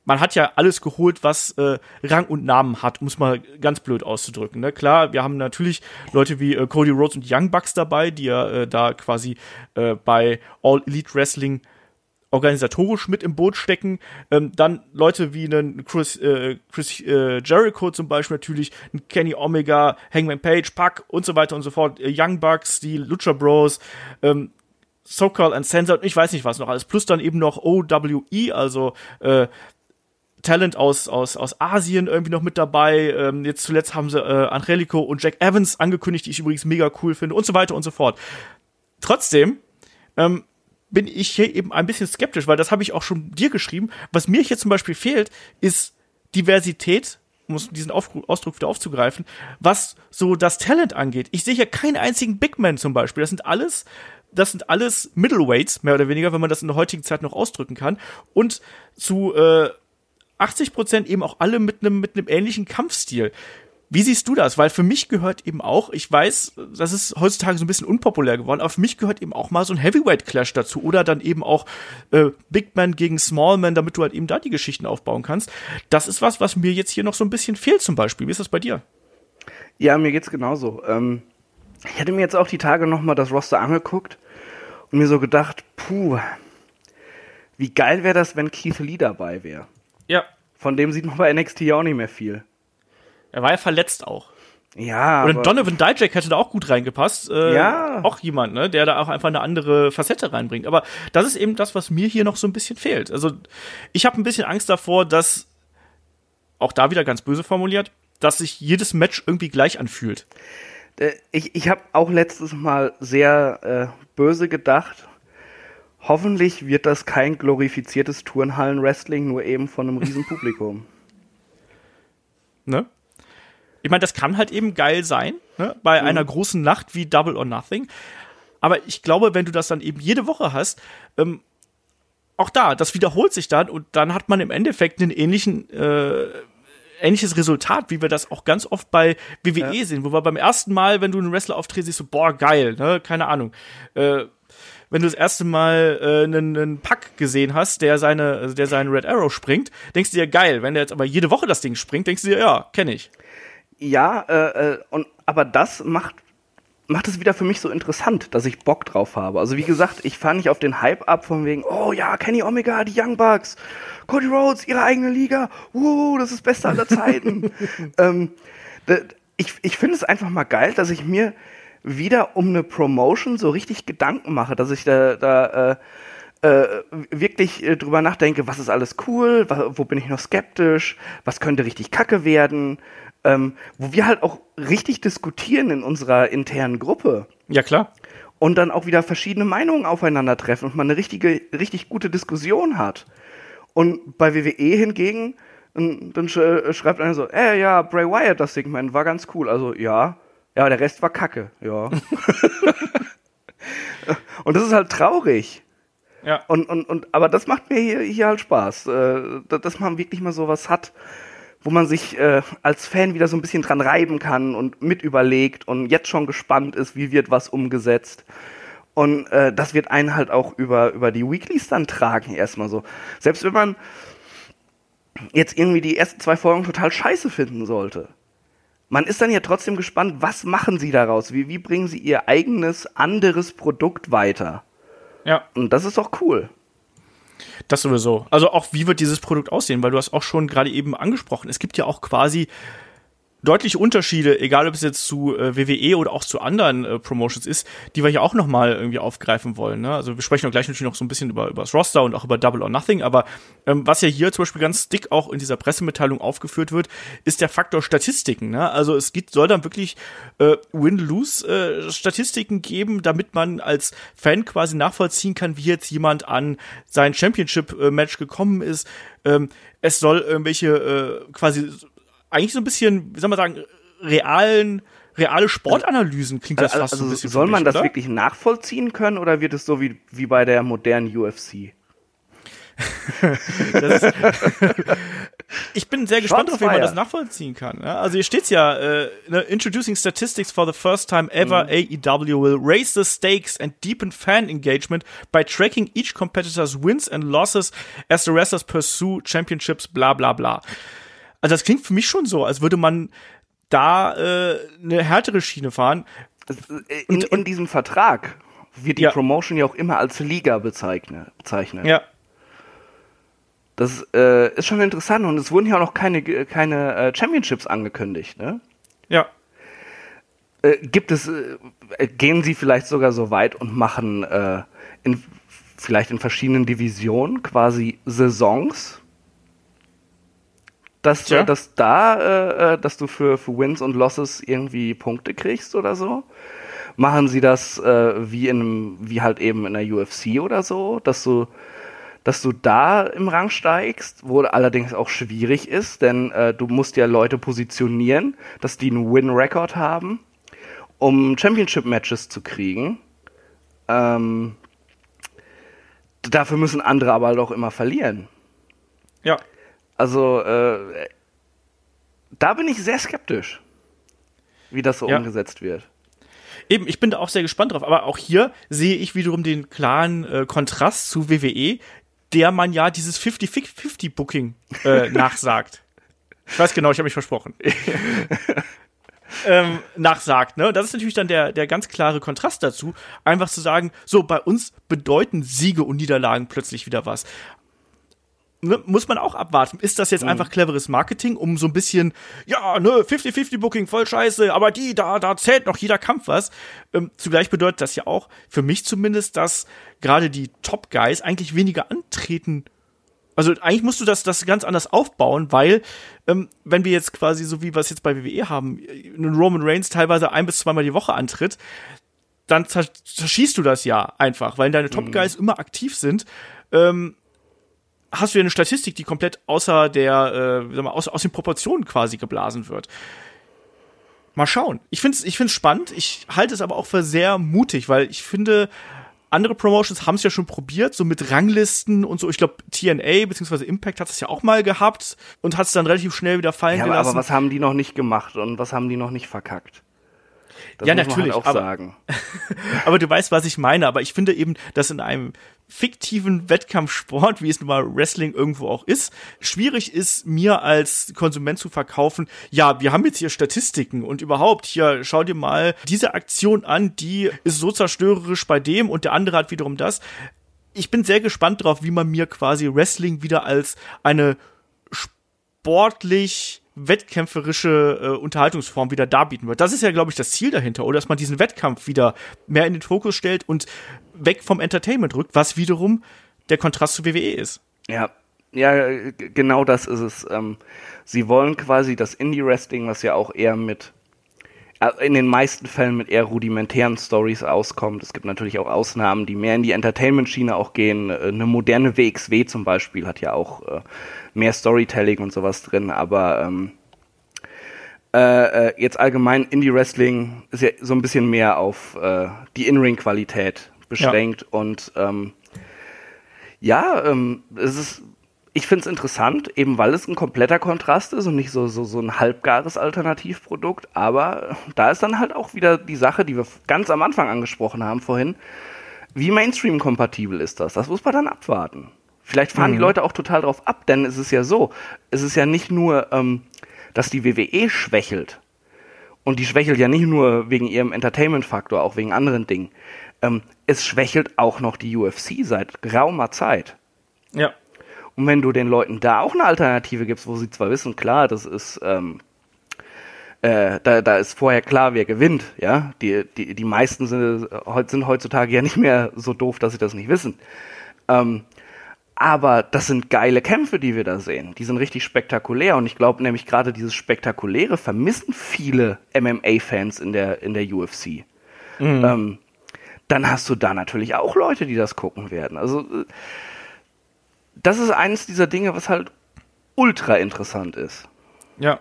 man hat ja alles geholt, was äh, Rang und Namen hat, um es mal ganz blöd auszudrücken. Ne? Klar, wir haben natürlich Leute wie äh, Cody Rhodes und Young Bucks dabei, die ja äh, da quasi äh, bei All Elite Wrestling organisatorisch mit im Boot stecken. Ähm, dann Leute wie einen Chris, äh, Chris äh, Jericho zum Beispiel natürlich, ein Kenny Omega, Hangman Page, Puck und so weiter und so fort, äh, Young Bucks, die Lucha Bros, ähm, So-Called Uncensored, ich weiß nicht was noch alles, plus dann eben noch OWE, also äh, Talent aus, aus, aus Asien irgendwie noch mit dabei. Ähm, jetzt zuletzt haben sie äh, Angelico und Jack Evans angekündigt, die ich übrigens mega cool finde und so weiter und so fort. Trotzdem ähm, bin ich hier eben ein bisschen skeptisch, weil das habe ich auch schon dir geschrieben. Was mir hier zum Beispiel fehlt, ist Diversität um diesen Ausdruck wieder aufzugreifen, was so das Talent angeht. Ich sehe hier keinen einzigen Big Man zum Beispiel. Das sind alles, das sind alles Middleweights, mehr oder weniger, wenn man das in der heutigen Zeit noch ausdrücken kann. Und zu äh, 80 Prozent eben auch alle mit einem mit einem ähnlichen Kampfstil. Wie siehst du das? Weil für mich gehört eben auch, ich weiß, das ist heutzutage so ein bisschen unpopulär geworden, aber für mich gehört eben auch mal so ein Heavyweight-Clash dazu oder dann eben auch äh, Big Man gegen Small Man, damit du halt eben da die Geschichten aufbauen kannst. Das ist was, was mir jetzt hier noch so ein bisschen fehlt zum Beispiel. Wie ist das bei dir? Ja, mir geht's genauso. Ähm, ich hatte mir jetzt auch die Tage noch mal das Roster angeguckt und mir so gedacht, puh, wie geil wäre das, wenn Keith Lee dabei wäre. Ja. Von dem sieht man bei NXT auch nicht mehr viel. Er war ja verletzt auch. Ja. Oder Donovan Dijak hätte da auch gut reingepasst. Äh, ja. Auch jemand, ne, der da auch einfach eine andere Facette reinbringt. Aber das ist eben das, was mir hier noch so ein bisschen fehlt. Also ich habe ein bisschen Angst davor, dass auch da wieder ganz böse formuliert, dass sich jedes Match irgendwie gleich anfühlt. Äh, ich, ich habe auch letztes Mal sehr äh, böse gedacht Hoffentlich wird das kein glorifiziertes Turnhallen-Wrestling, nur eben von einem riesen Publikum. [laughs] ne? Ich meine, das kann halt eben geil sein, ne? bei mhm. einer großen Nacht wie Double or Nothing. Aber ich glaube, wenn du das dann eben jede Woche hast, ähm, auch da, das wiederholt sich dann und dann hat man im Endeffekt einen ähnlichen, äh, ähnliches Resultat, wie wir das auch ganz oft bei WWE ja. sehen, wo wir beim ersten Mal, wenn du einen Wrestler auftrittst, siehst so, boah, geil, ne, keine Ahnung. Äh, wenn du das erste Mal äh, einen, einen Pack gesehen hast, der seine, also der seinen Red Arrow springt, denkst du dir geil. Wenn der jetzt aber jede Woche das Ding springt, denkst du dir, ja, kenne ich. Ja, äh, äh, und aber das macht macht es wieder für mich so interessant, dass ich Bock drauf habe. Also wie gesagt, ich fahre nicht auf den Hype ab von wegen, oh ja, Kenny Omega, die Young Bucks, Cody Rhodes, ihre eigene Liga, wow, das ist das Beste aller Zeiten. [laughs] ähm, ich ich finde es einfach mal geil, dass ich mir wieder um eine Promotion so richtig Gedanken mache, dass ich da, da äh, äh, wirklich äh, drüber nachdenke, was ist alles cool, wo bin ich noch skeptisch, was könnte richtig kacke werden, ähm, wo wir halt auch richtig diskutieren in unserer internen Gruppe. Ja, klar. Und dann auch wieder verschiedene Meinungen aufeinandertreffen und man eine richtige, richtig gute Diskussion hat. Und bei WWE hingegen, dann schreibt einer so, äh, ja, Bray Wyatt, das Segment war ganz cool. Also, ja, ja, der Rest war Kacke, ja. [laughs] und das ist halt traurig. Ja. Und, und, und, aber das macht mir hier, hier halt Spaß, äh, dass man wirklich mal sowas hat, wo man sich äh, als Fan wieder so ein bisschen dran reiben kann und mit überlegt und jetzt schon gespannt ist, wie wird was umgesetzt. Und äh, das wird einen halt auch über, über die Weeklies dann tragen, erstmal so. Selbst wenn man jetzt irgendwie die ersten zwei Folgen total scheiße finden sollte. Man ist dann ja trotzdem gespannt, was machen sie daraus? Wie, wie bringen sie ihr eigenes, anderes Produkt weiter? Ja. Und das ist doch cool. Das sowieso. Also auch, wie wird dieses Produkt aussehen? Weil du hast auch schon gerade eben angesprochen, es gibt ja auch quasi deutliche Unterschiede, egal ob es jetzt zu äh, WWE oder auch zu anderen äh, Promotions ist, die wir hier auch noch mal irgendwie aufgreifen wollen. Ne? Also wir sprechen auch gleich natürlich noch so ein bisschen über, über das Roster und auch über Double or Nothing, aber ähm, was ja hier zum Beispiel ganz dick auch in dieser Pressemitteilung aufgeführt wird, ist der Faktor Statistiken. Ne? Also es gibt, soll dann wirklich äh, Win-Lose-Statistiken äh, geben, damit man als Fan quasi nachvollziehen kann, wie jetzt jemand an sein Championship-Match gekommen ist. Ähm, es soll irgendwelche äh, quasi eigentlich so ein bisschen, wie soll man sagen, realen reale Sportanalysen klingt das also, fast also so ein bisschen. Soll man mich, das oder? wirklich nachvollziehen können oder wird es so wie, wie bei der modernen UFC? [laughs] Ist, [laughs] ich bin sehr gespannt darauf, wie man das nachvollziehen kann. Also hier steht's ja, ne, introducing statistics for the first time ever, Mhm. AEW will raise the stakes and deepen fan engagement by tracking each competitor's wins and losses as the wrestlers pursue championships, bla bla bla. Also das klingt für mich schon so, als würde man da äh, eine härtere Schiene fahren. äh, In, in diesem Vertrag wird die Ja. Promotion ja auch immer als Liga bezeichnet. bezeichnet. Ja, Das äh, ist schon interessant und es wurden ja auch noch keine, keine äh, Championships angekündigt. Ne? ja. Äh, gibt es, äh, gehen sie vielleicht sogar so weit und machen äh, in, vielleicht in verschiedenen Divisionen quasi Saisons? Dass, äh, dass da, äh, äh, dass du für, für Wins und Losses irgendwie Punkte kriegst oder so? Machen sie das äh, wie in wie halt eben in der UFC oder so, dass du dass du da im Rang steigst, wo allerdings auch schwierig ist, denn äh, du musst ja Leute positionieren, dass die einen Win-Record haben, um Championship-Matches zu kriegen. Ähm, dafür müssen andere aber halt auch immer verlieren. Ja. Also äh, da bin ich sehr skeptisch, wie das so Ja. umgesetzt wird. Eben, ich bin da auch sehr gespannt drauf. Aber auch hier sehe ich wiederum den klaren äh, Kontrast zu WWE, der man ja dieses 50-50-Booking äh, [laughs] nachsagt. Ich weiß genau, ich habe mich versprochen. [laughs] ähm, nachsagt, ne? Das ist natürlich dann der, der ganz klare Kontrast dazu, einfach zu sagen, so, bei uns bedeuten Siege und Niederlagen plötzlich wieder was. Ne, muss man auch abwarten. Ist das jetzt einfach cleveres Marketing, um so ein bisschen, ja, ne, 50-50 Booking, voll scheiße, aber die, da, da zählt noch jeder Kampf was. Ähm, zugleich bedeutet das ja auch, für mich zumindest, dass gerade die Top Guys eigentlich weniger antreten. Also eigentlich musst du das, das ganz anders aufbauen, weil ähm, wenn wir jetzt quasi so wie wir es jetzt bei WWE haben, einen Roman Reigns teilweise ein bis zweimal die Woche antritt, dann zer- zerschießt du das ja einfach, weil deine Top Guys immer aktiv sind. Ähm, hast du ja eine Statistik, die komplett außer der, äh, sag mal, aus, aus den Proportionen quasi geblasen wird. Mal schauen. Ich finde es ich find's spannend. Ich halte es aber auch für sehr mutig, weil ich finde, andere Promotions haben es ja schon probiert, so mit Ranglisten und so. Ich glaube, TNA bzw. Impact hat es ja auch mal gehabt und hat es dann relativ schnell wieder fallen Ja, aber, gelassen. aber was haben die noch nicht gemacht und was haben die noch nicht verkackt? Das Ja, man natürlich, halt auch aber- sagen. [laughs] Aber du weißt, was ich meine. Aber ich finde eben, dass in einem fiktiven Wettkampfsport, wie es nun mal Wrestling irgendwo auch ist, schwierig ist, mir als Konsument zu verkaufen, ja, wir haben jetzt hier Statistiken und überhaupt, hier, schau dir mal diese Aktion an, die ist so zerstörerisch bei dem und der andere hat wiederum das. Ich bin sehr gespannt drauf, wie man mir quasi Wrestling wieder als eine sportlich wettkämpferische äh, Unterhaltungsform wieder darbieten wird. Das ist ja, glaube ich, das Ziel dahinter, oder dass man diesen Wettkampf wieder mehr in den Fokus stellt und weg vom Entertainment rückt, was wiederum der Kontrast zu WWE ist. Ja, ja, g- genau das ist es. Ähm, sie wollen quasi das Indie-Wrestling, was ja auch eher mit, äh, in den meisten Fällen mit eher rudimentären Stories auskommt. Es gibt natürlich auch Ausnahmen, die mehr in die Entertainment-Schiene auch gehen. Äh, Eine moderne WXW zum Beispiel hat ja auch äh, mehr Storytelling und sowas drin, aber ähm, äh, äh, jetzt allgemein Indie-Wrestling ist ja so ein bisschen mehr auf äh, die In-Ring-Qualität beschränkt und ähm, Ja, ähm, es ist, ich finde es interessant, eben weil es ein kompletter Kontrast ist und nicht so, so, so ein halbgares Alternativprodukt. Aber da ist dann halt auch wieder die Sache, die wir ganz am Anfang angesprochen haben vorhin. Wie Mainstream-kompatibel ist das? Das muss man dann abwarten. Vielleicht fahren die Leute auch total drauf ab, denn es ist ja so, es ist ja nicht nur, ähm, dass die WWE schwächelt. Und die schwächelt ja nicht nur wegen ihrem Entertainment-Faktor, auch wegen anderen Dingen. Ähm, es schwächelt auch noch die UFC seit geraumer Zeit. Ja. Und wenn du den Leuten da auch eine Alternative gibst, wo sie zwar wissen, klar, das ist, ähm, äh, da, da ist vorher klar, wer gewinnt, ja. Die, die, die meisten sind, sind heutzutage ja nicht mehr so doof, dass sie das nicht wissen. Ähm, aber das sind geile Kämpfe, die wir da sehen. Die sind richtig spektakulär. Und ich glaube nämlich gerade dieses Spektakuläre vermissen viele MMA-Fans in der, in der UFC. Mhm. Ähm, dann hast du da natürlich auch Leute, die das gucken werden. Also, äh, das ist eines dieser Dinge, was halt ultra interessant ist. Ja.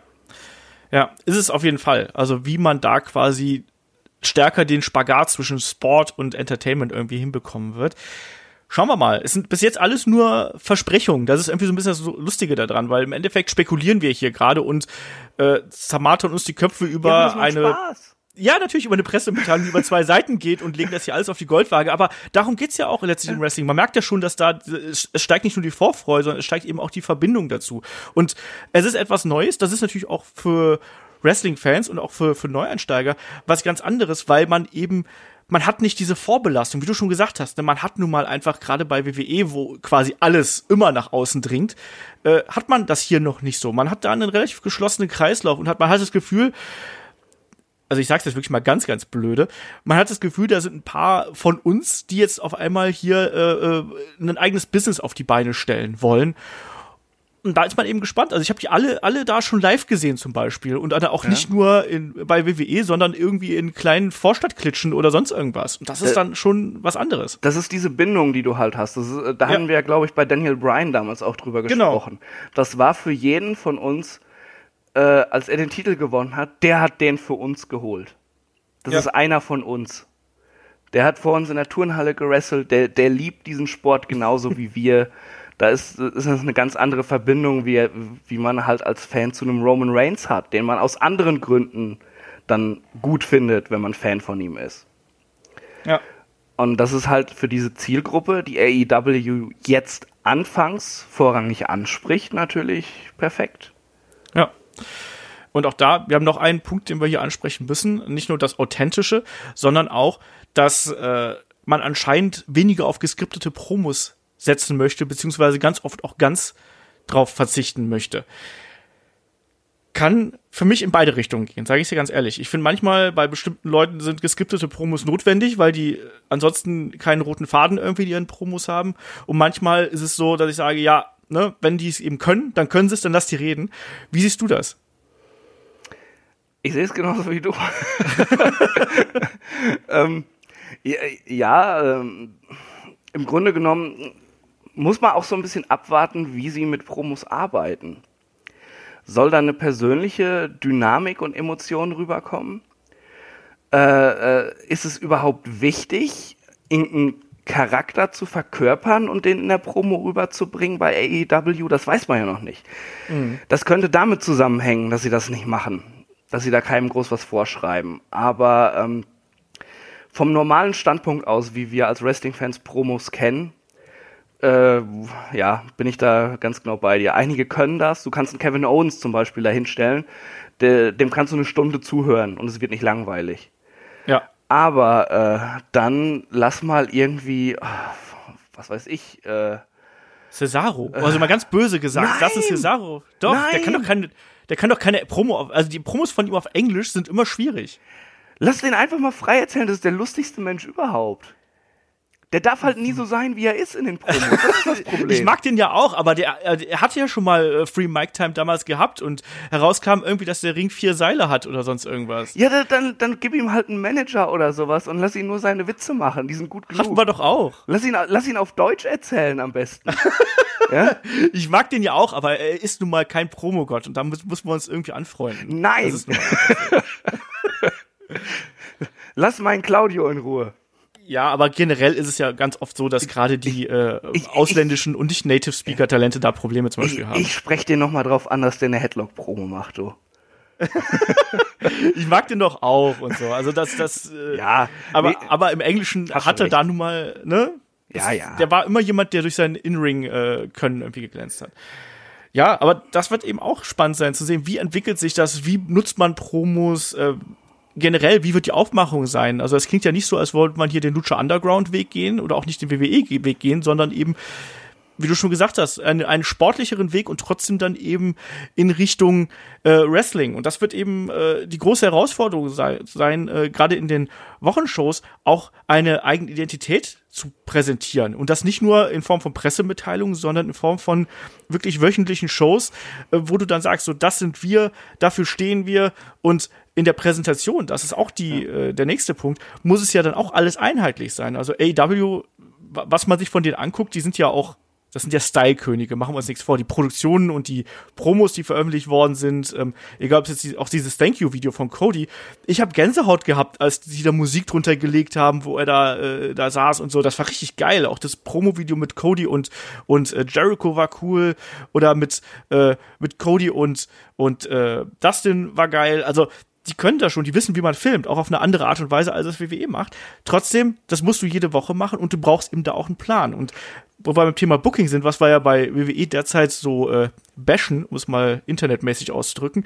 Ja, ist es auf jeden Fall. Also, wie man da quasi stärker den Spagat zwischen Sport und Entertainment irgendwie hinbekommen wird. Schauen wir mal. Es sind bis jetzt alles nur Versprechungen. Das ist irgendwie so ein bisschen das Lustige daran, weil im Endeffekt spekulieren wir hier gerade und äh, zermartern uns die Köpfe über ja, eine. Spaß. Ja, natürlich über eine Pressemitteilung, die über zwei [laughs] Seiten geht und legen das hier alles auf die Goldwaage. Aber darum geht's ja auch letztlich im Wrestling. Man merkt ja schon, dass da es steigt nicht nur die Vorfreude, sondern es steigt eben auch die Verbindung dazu. Und es ist etwas Neues. Das ist natürlich auch für Wrestling-Fans und auch für, für Neueinsteiger was ganz anderes, weil man eben man hat nicht diese Vorbelastung, wie du schon gesagt hast. Ne? Man hat nun mal einfach gerade bei WWE, wo quasi alles immer nach außen dringt, äh, hat man das hier noch nicht so. Man hat da einen relativ geschlossenen Kreislauf und hat man hat das Gefühl, also ich sag's jetzt wirklich mal ganz, ganz blöde, man hat das Gefühl, da sind ein paar von uns, die jetzt auf einmal hier äh, äh ein eigenes Business auf die Beine stellen wollen und da ist man eben gespannt. Also ich habe die alle, alle da schon live gesehen zum Beispiel. Und auch ja. nicht nur in, bei WWE, sondern irgendwie in kleinen Vorstadtklitschen oder sonst irgendwas. Und das ist äh, dann schon was anderes. Das ist diese Bindung, die du halt hast. Ist, äh, da ja. haben wir ja, glaube ich, bei Daniel Bryan damals auch drüber genau. gesprochen. Genau. Das war für jeden von uns, äh, als er den Titel gewonnen hat, der hat den für uns geholt. Das ja. ist einer von uns. Der hat vor uns in der Turnhalle gerasselt, der, der liebt diesen Sport genauso wie wir. da ist, ist das eine ganz andere Verbindung, wie, wie man halt als Fan zu einem Roman Reigns hat, den man aus anderen Gründen dann gut findet, wenn man Fan von ihm ist. Ja. Und das ist halt für diese Zielgruppe, die AEW jetzt anfangs vorrangig anspricht, natürlich perfekt. Und auch da, wir haben noch einen Punkt, den wir hier ansprechen müssen. Nicht nur das Authentische, sondern auch, dass äh, man anscheinend weniger auf geskriptete Promos setzen möchte, beziehungsweise ganz oft auch ganz drauf verzichten möchte. Kann für mich in beide Richtungen gehen, sage ich dir ganz ehrlich. Ich finde manchmal bei bestimmten Leuten sind geskriptete Promos notwendig, weil die ansonsten keinen roten Faden irgendwie in ihren Promos haben. Und manchmal ist es so, dass ich sage, ja, ne, wenn die es eben können, dann können sie es, dann lass die reden. Wie siehst du das? Ich sehe es genauso wie du. [laughs] ähm, ja, ja ähm, im Grunde genommen muss man auch so ein bisschen abwarten, wie sie mit Promos arbeiten. Soll da eine persönliche Dynamik und Emotion rüberkommen? Äh, äh, ist es überhaupt wichtig, irgendeinen Charakter zu verkörpern und den in der Promo rüberzubringen bei AEW? Das weiß man ja noch nicht. Mhm. Das könnte damit zusammenhängen, dass sie das nicht machen, dass sie da keinem groß was vorschreiben. Aber ähm, vom normalen Standpunkt aus, wie wir als Wrestling-Fans Promos kennen, äh, ja, bin ich da ganz genau bei dir. Einige können das. Du kannst einen Kevin Owens zum Beispiel da hinstellen. De, dem kannst du eine Stunde zuhören und es wird nicht langweilig. Ja. Aber äh, dann lass mal irgendwie, oh, was weiß ich, äh, Cesaro. Also mal ganz böse gesagt, nein, das ist Cesaro. Doch, nein. der kann doch keine, der kann doch keine Promo, also die Promos von ihm auf Englisch sind immer schwierig. Lass den einfach mal frei erzählen, das ist der lustigste Mensch überhaupt. Der darf halt nie so sein, wie er ist in den Promos. Das ist das [laughs] Problem. Ich mag den ja auch, aber der, er hatte ja schon mal äh, Free Mic Time damals gehabt und herauskam irgendwie, dass der Ring vier Seile hat oder sonst irgendwas. Ja, dann, dann, gib ihm halt einen Manager oder sowas und lass ihn nur seine Witze machen. Die sind gut genug. Hatten wir doch auch. Lass ihn, lass ihn auf Deutsch erzählen am besten. [laughs] ja? Ich mag den ja auch, aber er ist nun mal kein Promogott und da müssen wir uns irgendwie anfreunden. Nein! [laughs] Lass meinen Claudio in Ruhe. Ja, aber generell ist es ja ganz oft so, dass gerade die äh, ich, ausländischen ich, und nicht Native Speaker Talente da Probleme zum Beispiel ich, haben. Ich spreche dir nochmal drauf an, dass der eine Headlock-Promo macht, du. [laughs] ich mag den doch auch und so. Also das, das. Äh, ja. Aber, nee, aber im Englischen hat er da nun mal, ne? Das, ja, ja. Der war immer jemand, der durch sein In-Ring-Können äh, irgendwie geglänzt hat. Ja, aber das wird eben auch spannend sein zu sehen, wie entwickelt sich das, wie nutzt man Promos, äh, generell, wie wird die Aufmachung sein? Also es klingt ja nicht so, als wollte man hier den Lucha Underground Weg gehen oder auch nicht den WWE Weg gehen, sondern eben wie du schon gesagt hast, einen, einen sportlicheren Weg und trotzdem dann eben in Richtung äh, Wrestling. Und das wird eben äh, die große Herausforderung sei, sein, äh, gerade in den Wochenshows auch eine eigene Identität zu präsentieren. Und das nicht nur in Form von Pressemitteilungen, sondern in Form von wirklich wöchentlichen Shows, äh, wo du dann sagst, so das sind wir, dafür stehen wir und in der Präsentation, das ist auch die, äh, der nächste Punkt, muss es ja dann auch alles einheitlich sein. Also AW, was man sich von denen anguckt, die sind ja auch das sind ja Style-Könige, machen wir uns nichts vor. Die Produktionen und die Promos, die veröffentlicht worden sind, ähm, egal ob es jetzt die, auch dieses Thank You-Video von Cody, ich habe Gänsehaut gehabt, als die da Musik drunter gelegt haben, wo er da, äh, da saß und so. Das war richtig geil. Auch das Promo-Video mit Cody und, und äh, Jericho war cool. Oder mit, äh, mit Cody und, und äh, Dustin war geil. Also die können das schon, die wissen, wie man filmt, auch auf eine andere Art und Weise, als es WWE macht. Trotzdem, das musst du jede Woche machen und du brauchst eben da auch einen Plan. Und wo wir beim Thema Booking sind, was wir ja bei WWE derzeit so äh, bashen, um es mal internetmäßig auszudrücken,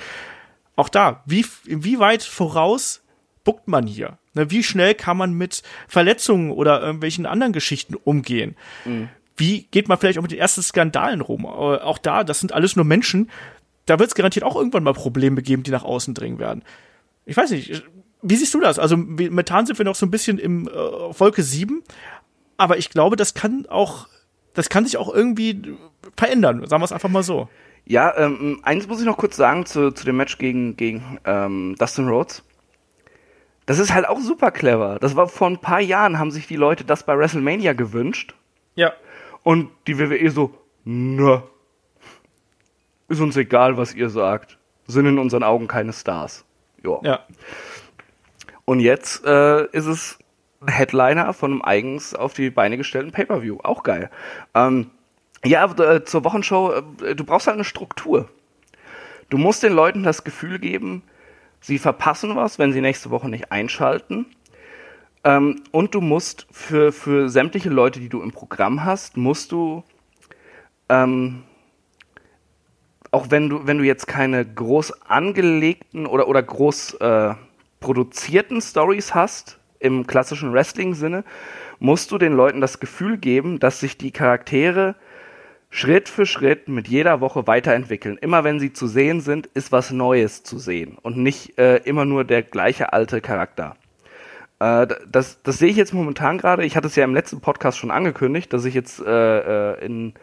auch da, wie, inwieweit voraus bookt man hier? Ne, wie schnell kann man mit Verletzungen oder irgendwelchen anderen Geschichten umgehen? Mhm. Wie geht man vielleicht auch mit den ersten Skandalen rum? Äh, auch da, das sind alles nur Menschen. Da wird es garantiert auch irgendwann mal Probleme geben, die nach außen dringen werden. Ich weiß nicht, wie siehst du das? Also momentan sind wir noch so ein bisschen im äh, Wolke 7, aber ich glaube, das kann auch das kann sich auch irgendwie verändern, sagen wir es einfach mal so. Ja, ähm, eins muss ich noch kurz sagen zu, zu dem Match gegen, gegen ähm, Dustin Rhodes. Das ist halt auch super clever. Das war vor ein paar Jahren, haben sich die Leute das bei WrestleMania gewünscht. Ja. Und die WWE so, ne, ist uns egal, was ihr sagt. Sind in unseren Augen keine Stars. Jo. Ja. Und jetzt äh, ist es Headliner von einem eigens auf die Beine gestellten Pay-Per-View. Auch geil. Ähm, ja, äh, zur Wochenshow, äh, du brauchst halt eine Struktur. Du musst den Leuten das Gefühl geben, sie verpassen was, wenn sie nächste Woche nicht einschalten. Ähm, und du musst für, für sämtliche Leute, die du im Programm hast, musst du, ähm, auch wenn du, wenn du jetzt keine groß angelegten oder, oder groß äh, produzierten Stories hast, im klassischen Wrestling-Sinne, musst du den Leuten das Gefühl geben, dass sich die Charaktere Schritt für Schritt mit jeder Woche weiterentwickeln. Immer wenn sie zu sehen sind, ist was Neues zu sehen und nicht äh, immer nur der gleiche alte Charakter. Äh, das, das sehe ich jetzt momentan gerade. Ich hatte es ja im letzten Podcast schon angekündigt, dass ich jetzt äh, äh in,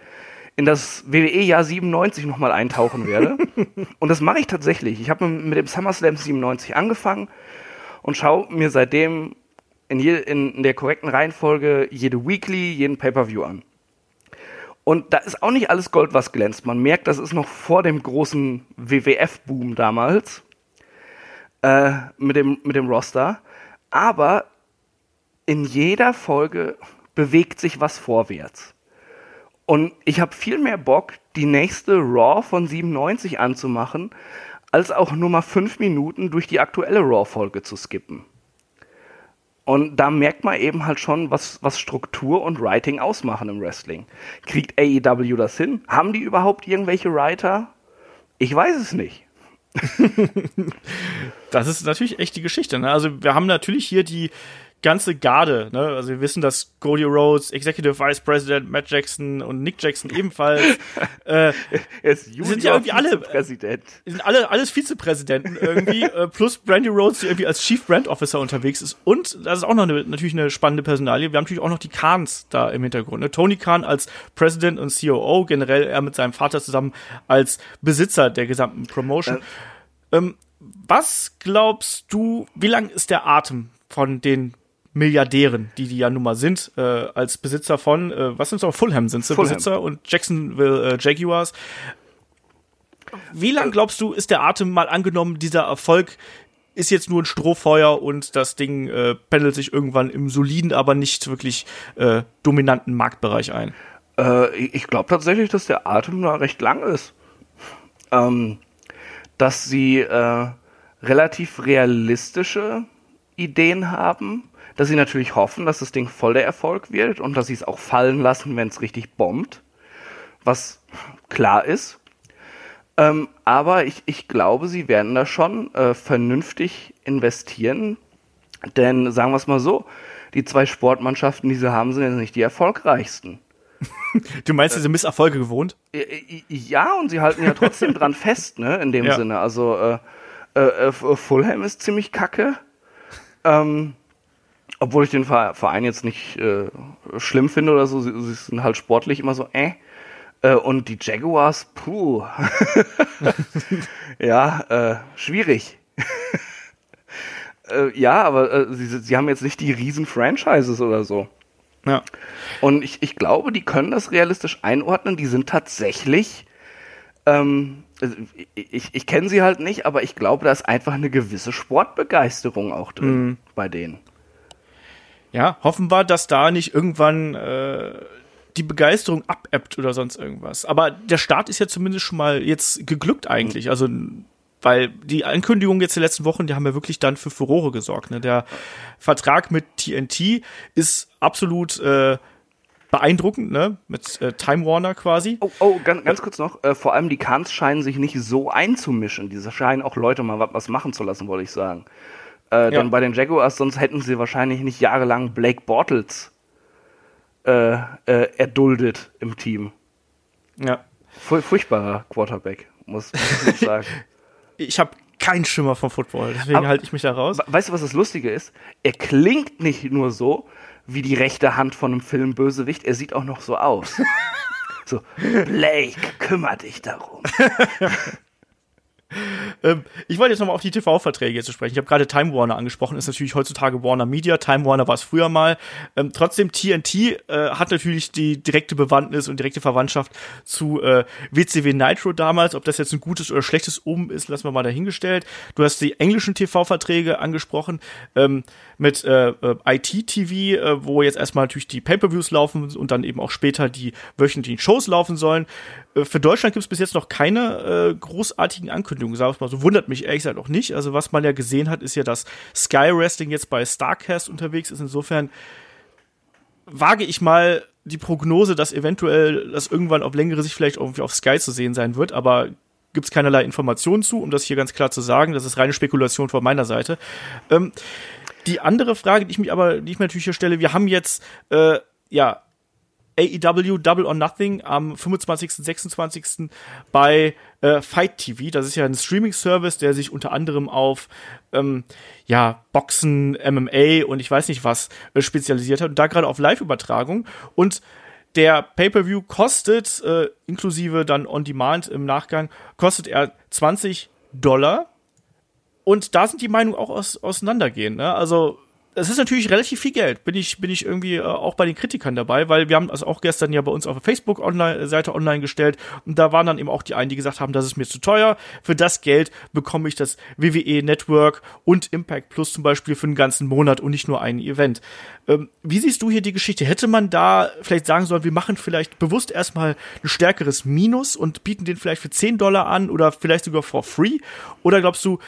in das WWE-Jahr 97 nochmal eintauchen werde. [laughs] und das mache ich tatsächlich. Ich habe mit dem SummerSlam 97 angefangen und schaue mir seitdem in, je, in, der korrekten Reihenfolge jede Weekly, jeden Pay-Per-View an. Und da ist auch nicht alles Gold, was glänzt. Man merkt, das ist noch vor dem großen WWF-Boom damals äh, mit, dem, mit dem Roster. Aber in jeder Folge bewegt sich was vorwärts. Und ich habe viel mehr Bock, die nächste Raw von 97 anzumachen, als auch nur mal fünf Minuten durch die aktuelle Raw-Folge zu skippen. Und da merkt man eben halt schon, was, was Struktur und Writing ausmachen im Wrestling. Kriegt AEW das hin? Haben die überhaupt irgendwelche Writer? Ich weiß es nicht. [laughs] das ist natürlich echt die Geschichte. Ne? Also wir haben natürlich hier die, ganze Garde, ne? Also wir wissen, dass Cody Rhodes, Executive Vice President, Matt Jackson und Nick Jackson ebenfalls [laughs] äh, sind ja irgendwie alle Präsident. sind alle alles Vizepräsidenten irgendwie [laughs] äh, plus Brandy Rhodes, die irgendwie als Chief Brand Officer unterwegs ist und das ist auch noch eine, natürlich eine spannende Personalie. Wir haben natürlich auch noch die Kahns da im Hintergrund. Ne? Tony Khan als President und COO, generell er mit seinem Vater zusammen als Besitzer der gesamten Promotion. Äh. Ähm, was glaubst du, wie lang ist der Atem von den Milliardären, die die ja nun mal sind, äh, als Besitzer von, äh, was sind auch Fulham sind sie Fulham. Besitzer und Jacksonville äh, Jaguars. Wie lang glaubst du, ist der Atem mal angenommen, dieser Erfolg ist jetzt nur ein Strohfeuer und das Ding äh, pendelt sich irgendwann im soliden, aber nicht wirklich äh, dominanten Marktbereich ein? Äh, ich glaube tatsächlich, dass der Atem da recht lang ist. Ähm, dass sie äh, relativ realistische Ideen haben, dass sie natürlich hoffen, dass das Ding voll der Erfolg wird und dass sie es auch fallen lassen, wenn es richtig bombt, was klar ist. Ähm, aber ich, ich glaube, sie werden da schon äh, vernünftig investieren. Denn sagen wir es mal so, die zwei Sportmannschaften, die sie haben, sind jetzt nicht die erfolgreichsten. [laughs] Du meinst, diese Misserfolge gewohnt? Ja, und sie halten ja trotzdem dran [laughs] fest, ne, in dem ja. Sinne. Also äh, äh, äh Fulham ist ziemlich kacke. Ähm, obwohl ich den Verein jetzt nicht äh, schlimm finde oder so, sie, sie, sind halt sportlich immer so, äh. Äh, und die Jaguars, puh. [laughs] ja, äh, schwierig. [laughs] äh, ja, aber äh, sie, sie haben jetzt nicht die riesen Franchises oder so. Ja. Und ich, ich glaube, die können das realistisch einordnen. Die sind tatsächlich, ähm, ich, ich kenne sie halt nicht, aber ich glaube, da ist einfach eine gewisse Sportbegeisterung auch drin mhm. bei denen. Ja, hoffen wir, dass da nicht irgendwann äh, die Begeisterung abebbt oder sonst irgendwas. Aber der Start ist ja zumindest schon mal jetzt geglückt eigentlich. Also weil die Ankündigungen jetzt der letzten Wochen, die haben ja wirklich dann für Furore gesorgt. Ne? Der Vertrag mit TNT ist absolut äh, beeindruckend, ne? Mit äh, Time Warner quasi. Oh, oh ganz, ganz kurz noch. Äh, vor allem die Kans scheinen sich nicht so einzumischen. Diese scheinen auch Leute mal was machen zu lassen, wollte ich sagen. Äh, ja. Denn bei den Jaguars, sonst hätten sie wahrscheinlich nicht jahrelang Blake Bortles äh, äh, erduldet im Team. Ja. Furchtbarer Quarterback, muss, muss ich [laughs] sagen. ich habe keinen Schimmer vom Football, deswegen halte ich mich da raus. Weißt du, was das Lustige ist? Er klingt nicht nur so wie die rechte Hand von einem Filmbösewicht, er sieht auch noch so aus. [laughs] so, Blake, kümmere dich darum. [laughs] ähm, ich wollte jetzt nochmal auf die TV-Verträge zu sprechen. Ich habe gerade Time Warner angesprochen, ist natürlich heutzutage Warner Media. Time Warner war es früher mal. Ähm, trotzdem, TNT äh, hat natürlich die direkte Bewandtnis und direkte Verwandtschaft zu äh, WCW Nitro damals. Ob das jetzt ein gutes oder schlechtes Oben ist, lassen wir mal dahingestellt. Du hast die englischen TV-Verträge angesprochen ähm, mit äh, äh ITTV, äh, wo jetzt erstmal natürlich die Pay-Per-Views laufen und dann eben auch später die wöchentlichen Shows laufen sollen. Äh, für Deutschland gibt es bis jetzt noch keine äh, großartigen Ankündigungen, sag ich mal so. Wundert mich ehrlich gesagt auch nicht. Also, was man ja gesehen hat, ist ja, dass Sky Wrestling jetzt bei Starcast unterwegs ist. Insofern wage ich mal die Prognose, dass eventuell das irgendwann auf längere Sicht vielleicht irgendwie auf Sky zu sehen sein wird, aber gibt es keinerlei Informationen zu, um das hier ganz klar zu sagen. Das ist reine Spekulation von meiner Seite. Ähm, die andere Frage, die ich mich aber, die ich mir natürlich hier stelle, wir haben jetzt äh, ja AEW Double or Nothing am 25. 26. bei äh, Fight TV. Das ist ja ein Streaming-Service, der sich unter anderem auf ähm, ja, Boxen, MMA und ich weiß nicht was äh, spezialisiert hat und da gerade auf Live-Übertragung. Und der Pay-per-View kostet, äh, inklusive dann On-Demand im Nachgang, kostet er 20 Dollar. Und da sind die Meinungen auch aus, auseinandergehen. Ne? Also es ist natürlich relativ viel Geld, bin ich, bin ich irgendwie äh, auch bei den Kritikern dabei, weil wir haben das auch gestern ja bei uns auf der Facebook-Seite online, online gestellt und da waren dann eben auch die einen, die gesagt haben, das ist mir zu teuer. Für das Geld bekomme ich das WWE Network und Impact Plus zum Beispiel für einen ganzen Monat und nicht nur ein Event. Ähm, wie siehst du hier die Geschichte? Hätte man da vielleicht sagen sollen, wir machen vielleicht bewusst erstmal ein stärkeres Minus und bieten den vielleicht für 10 Dollar an oder vielleicht sogar for free? Oder glaubst du,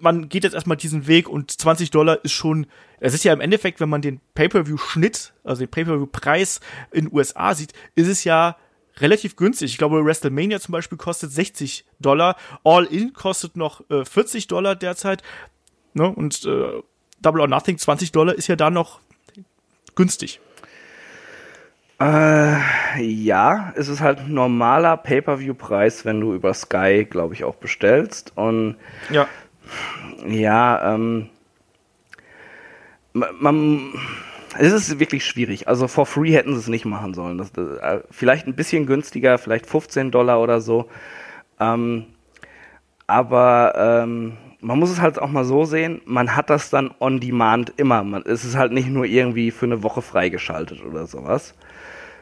man geht jetzt erstmal diesen Weg und 20 Dollar ist schon, es ist ja im Endeffekt, wenn man den Pay-Per-View-Schnitt, also den Pay-Per-View-Preis in den USA sieht, ist es ja relativ günstig. Ich glaube, WrestleMania zum Beispiel kostet 60 Dollar, All In kostet noch äh, 40 Dollar derzeit, ne? und äh, Double or Nothing 20 Dollar ist ja da noch günstig. Äh, ja, es ist halt ein normaler Pay-per-view-Preis, wenn du über Sky, glaube ich, auch bestellst. Und ja. Ja, ähm, man, es ist wirklich schwierig. Also for free hätten sie es nicht machen sollen. Das, das, äh, vielleicht ein bisschen günstiger, vielleicht 15 Dollar oder so. Ähm, aber ähm, man muss es halt auch mal so sehen, man hat das dann on demand immer. Man, es ist halt nicht nur irgendwie für eine Woche freigeschaltet oder sowas.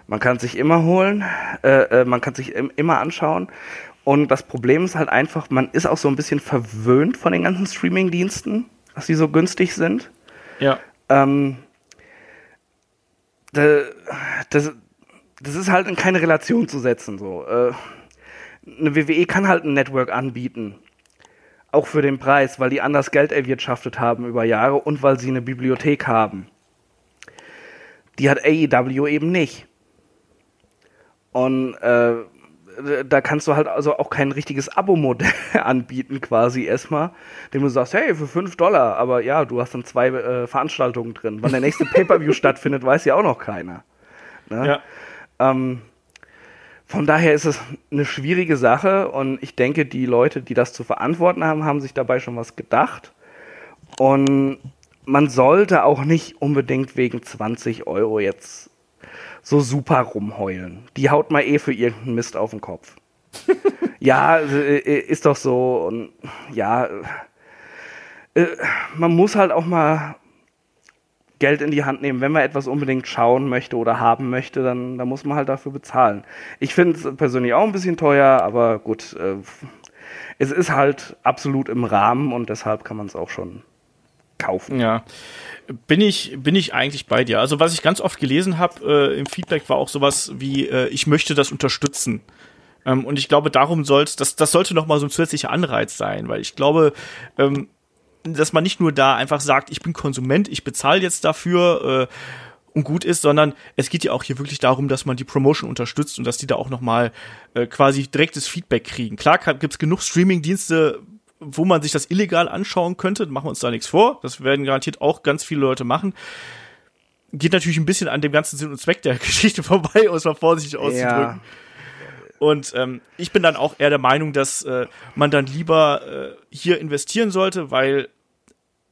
Man kann es sich immer holen, äh, äh, man kann sich im, immer anschauen. Und das Problem ist halt einfach, man ist auch so ein bisschen verwöhnt von den ganzen Streaming-Diensten, dass die so günstig sind. Ja. Ähm, das, das ist halt in keine Relation zu setzen. So. Äh, eine WWE kann halt ein Network anbieten. Auch für den Preis, weil die anders Geld erwirtschaftet haben über Jahre und weil sie eine Bibliothek haben. Die hat AEW eben nicht. Und äh, da kannst du halt also auch kein richtiges Abo-Modell [laughs] anbieten, quasi erstmal, dem du sagst, hey, für 5 Dollar, aber ja, du hast dann zwei äh, Veranstaltungen drin. Wann der nächste [laughs] Pay-Per-View stattfindet, weiß ja auch noch keiner. Ne? Ja. Ähm, von daher ist es eine schwierige Sache und ich denke, die Leute, die das zu verantworten haben, haben sich dabei schon was gedacht. Und man sollte auch nicht unbedingt wegen 20 Euro jetzt so super rumheulen. Die haut mal eh für irgendeinen Mist auf den Kopf. [laughs] ja, äh, ist doch so. Und ja, äh, man muss halt auch mal Geld in die Hand nehmen. Wenn man etwas unbedingt schauen möchte oder haben möchte, dann, dann muss man halt dafür bezahlen. Ich finde es persönlich auch ein bisschen teuer, aber gut, äh, es ist halt absolut im Rahmen und deshalb kann man es auch schon kaufen. Ja, bin ich bin ich eigentlich bei dir. Also was ich ganz oft gelesen habe äh, im Feedback war auch sowas wie äh, ich möchte das unterstützen. Ähm, und ich glaube, darum soll's das das sollte noch mal so ein zusätzlicher Anreiz sein, weil ich glaube, ähm, dass man nicht nur da einfach sagt, ich bin Konsument, ich bezahle jetzt dafür äh, und gut ist, sondern es geht ja auch hier wirklich darum, dass man die Promotion unterstützt und dass die da auch noch mal äh, quasi direktes Feedback kriegen. Klar gibt's genug Streaming-Dienste, wo man sich das illegal anschauen könnte, machen wir uns da nichts vor. Das werden garantiert auch ganz viele Leute machen. Geht natürlich ein bisschen an dem ganzen Sinn und Zweck der [laughs] Geschichte vorbei, um es mal vorsichtig auszudrücken. Ja. Und ähm, ich bin dann auch eher der Meinung, dass äh, man dann lieber äh, hier investieren sollte, weil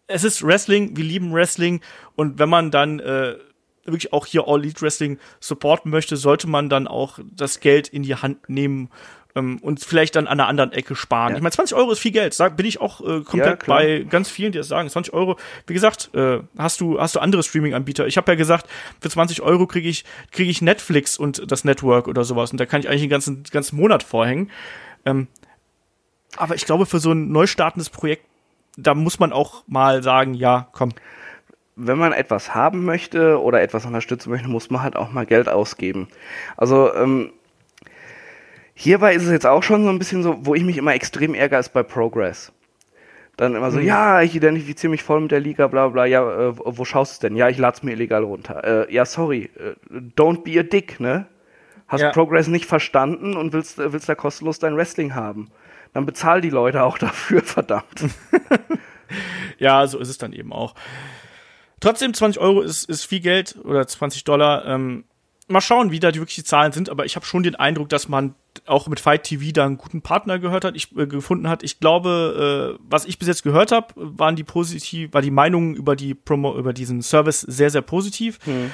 es ist Wrestling, wir lieben Wrestling und wenn man dann äh, wirklich auch hier All Elite Wrestling supporten möchte, sollte man dann auch das Geld in die Hand nehmen ähm, und vielleicht dann an einer anderen Ecke sparen. Ja. Ich meine, 20 Euro ist viel Geld. Sag, bin ich auch äh, komplett ja, bei ganz vielen, die das sagen. 20 Euro, wie gesagt, äh, hast du hast du andere Streaming-Anbieter. Ich habe ja gesagt, für 20 Euro kriege ich kriege ich Netflix und das Network oder sowas und da kann ich eigentlich den ganzen ganzen Monat vorhängen. Ähm, aber ich glaube, für so ein neu startendes Projekt da muss man auch mal sagen, ja, komm. Wenn man etwas haben möchte oder etwas unterstützen möchte, muss man halt auch mal Geld ausgeben. Also ähm, hierbei ist es jetzt auch schon so ein bisschen so, wo ich mich immer extrem ärgere, ist bei Progress. Dann immer so, mhm. ja, ich identifiziere mich voll mit der Liga, bla bla, ja, äh, wo schaust du denn? Ja, ich lade es mir illegal runter. Äh, ja, sorry, äh, don't be a dick, ne? Hast ja. Progress nicht verstanden und willst, willst da kostenlos dein Wrestling haben dann bezahl die Leute auch [laughs] dafür, verdammt. [laughs] ja, so ist es dann eben auch. Trotzdem, 20 Euro ist, ist viel Geld oder 20 Dollar. Ähm, mal schauen, wie da die wirklich die Zahlen sind, aber ich habe schon den Eindruck, dass man auch mit Fight TV da einen guten Partner gehört hat, ich, äh, gefunden hat. Ich glaube, äh, was ich bis jetzt gehört habe, waren die positiv, war die Meinung über die Promo, über diesen Service sehr, sehr positiv. Hm.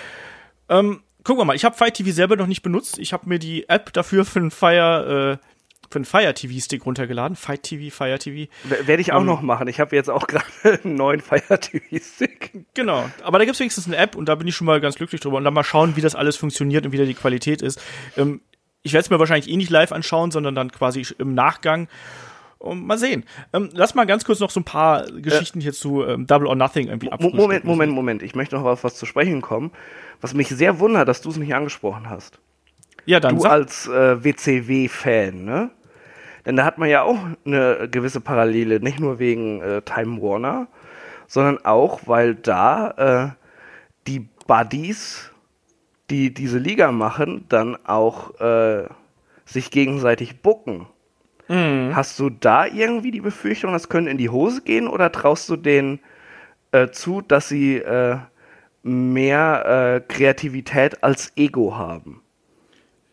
Ähm, gucken wir mal, ich habe Fight TV selber noch nicht benutzt. Ich habe mir die App dafür für den Fire äh, für einen Fire TV Stick runtergeladen. Fight TV, Fire TV. Werde ich auch ähm, noch machen. Ich habe jetzt auch [laughs] gerade einen neuen Fire TV Stick. Genau. Aber da gibt es wenigstens eine App und da bin ich schon mal ganz glücklich drüber. Und dann mal schauen, wie das alles funktioniert und wie da die Qualität ist. Ähm, ich werde es mir wahrscheinlich eh nicht live anschauen, sondern dann quasi im Nachgang. Und mal sehen. Ähm, lass mal ganz kurz noch so ein paar Geschichten äh, hier zu ähm, Double or Nothing irgendwie abfrühstücken. Moment, Moment, Moment. Ich möchte noch auf was zu sprechen kommen, was mich sehr wundert, dass du es nicht angesprochen hast. Ja, dann. Du als äh, WCW-Fan, ne? Denn da hat man ja auch eine gewisse Parallele, nicht nur wegen äh, Time Warner, sondern auch, weil da äh, die Buddies, die diese Liga machen, dann auch äh, sich gegenseitig bucken. Mhm. Hast du da irgendwie die Befürchtung, das könnte in die Hose gehen oder traust du denen äh, zu, dass sie äh, mehr äh, Kreativität als Ego haben?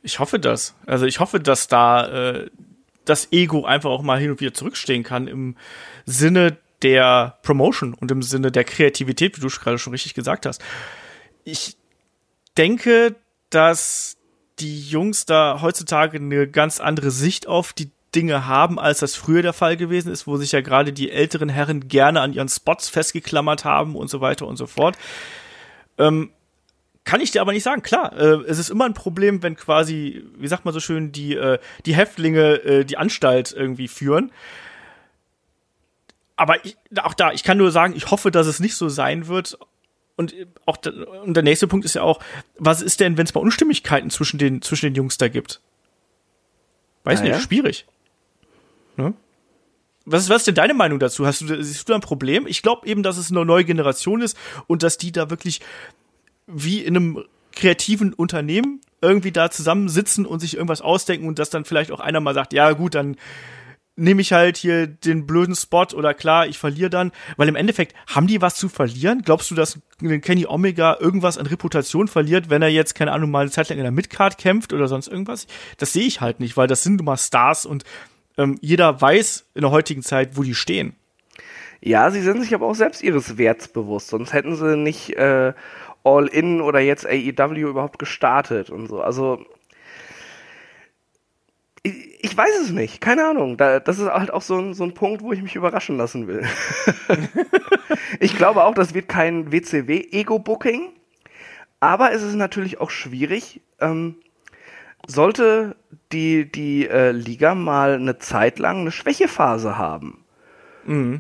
Ich hoffe das. Also ich hoffe, dass da äh, das Ego einfach auch mal hin und wieder zurückstehen kann im Sinne der Promotion und im Sinne der Kreativität, wie du gerade schon richtig gesagt hast. Ich denke, dass die Jungs da heutzutage eine ganz andere Sicht auf die Dinge haben, als das früher der Fall gewesen ist, wo sich ja gerade die älteren Herren gerne an ihren Spots festgeklammert haben und so weiter und so fort. Ähm, kann ich dir aber nicht sagen. Klar, äh, es ist immer ein Problem, wenn quasi, wie sagt man so schön, die, äh, die Häftlinge äh, die Anstalt irgendwie führen. Aber ich, auch da, ich kann nur sagen, ich hoffe, dass es nicht so sein wird. Und auch und der nächste Punkt ist ja auch, was ist denn, wenn es mal Unstimmigkeiten zwischen den, zwischen den Jungs da gibt? Weiß Ah, nicht, ja? schwierig. Ne? Was ist, was ist denn deine Meinung dazu? Hast du, siehst du da ein Problem? Ich glaube eben, dass es eine neue Generation ist und dass die da wirklich wie in einem kreativen Unternehmen irgendwie da zusammensitzen und sich irgendwas ausdenken und dass dann vielleicht auch einer mal sagt, ja gut, dann nehme ich halt hier den blöden Spot oder klar, ich verliere dann, weil im Endeffekt haben die was zu verlieren? Glaubst du, dass Kenny Omega irgendwas an Reputation verliert, wenn er jetzt keine Ahnung mal eine Zeit lang in der Midcard kämpft oder sonst irgendwas? Das sehe ich halt nicht, weil das sind nun mal Stars und ähm, jeder weiß in der heutigen Zeit, wo die stehen. Ja, sie sind sich aber auch selbst ihres Werts bewusst, sonst hätten sie nicht äh, All In oder jetzt AEW überhaupt gestartet und so. Also ich, weiß es nicht, keine Ahnung. Da, das ist halt auch so ein, so ein Punkt, wo ich mich überraschen lassen will. [laughs] ich glaube auch, das wird kein WCW-Ego-Booking, aber es ist natürlich auch schwierig. Ähm, sollte die, die äh, Liga mal eine Zeit lang eine Schwächephase haben.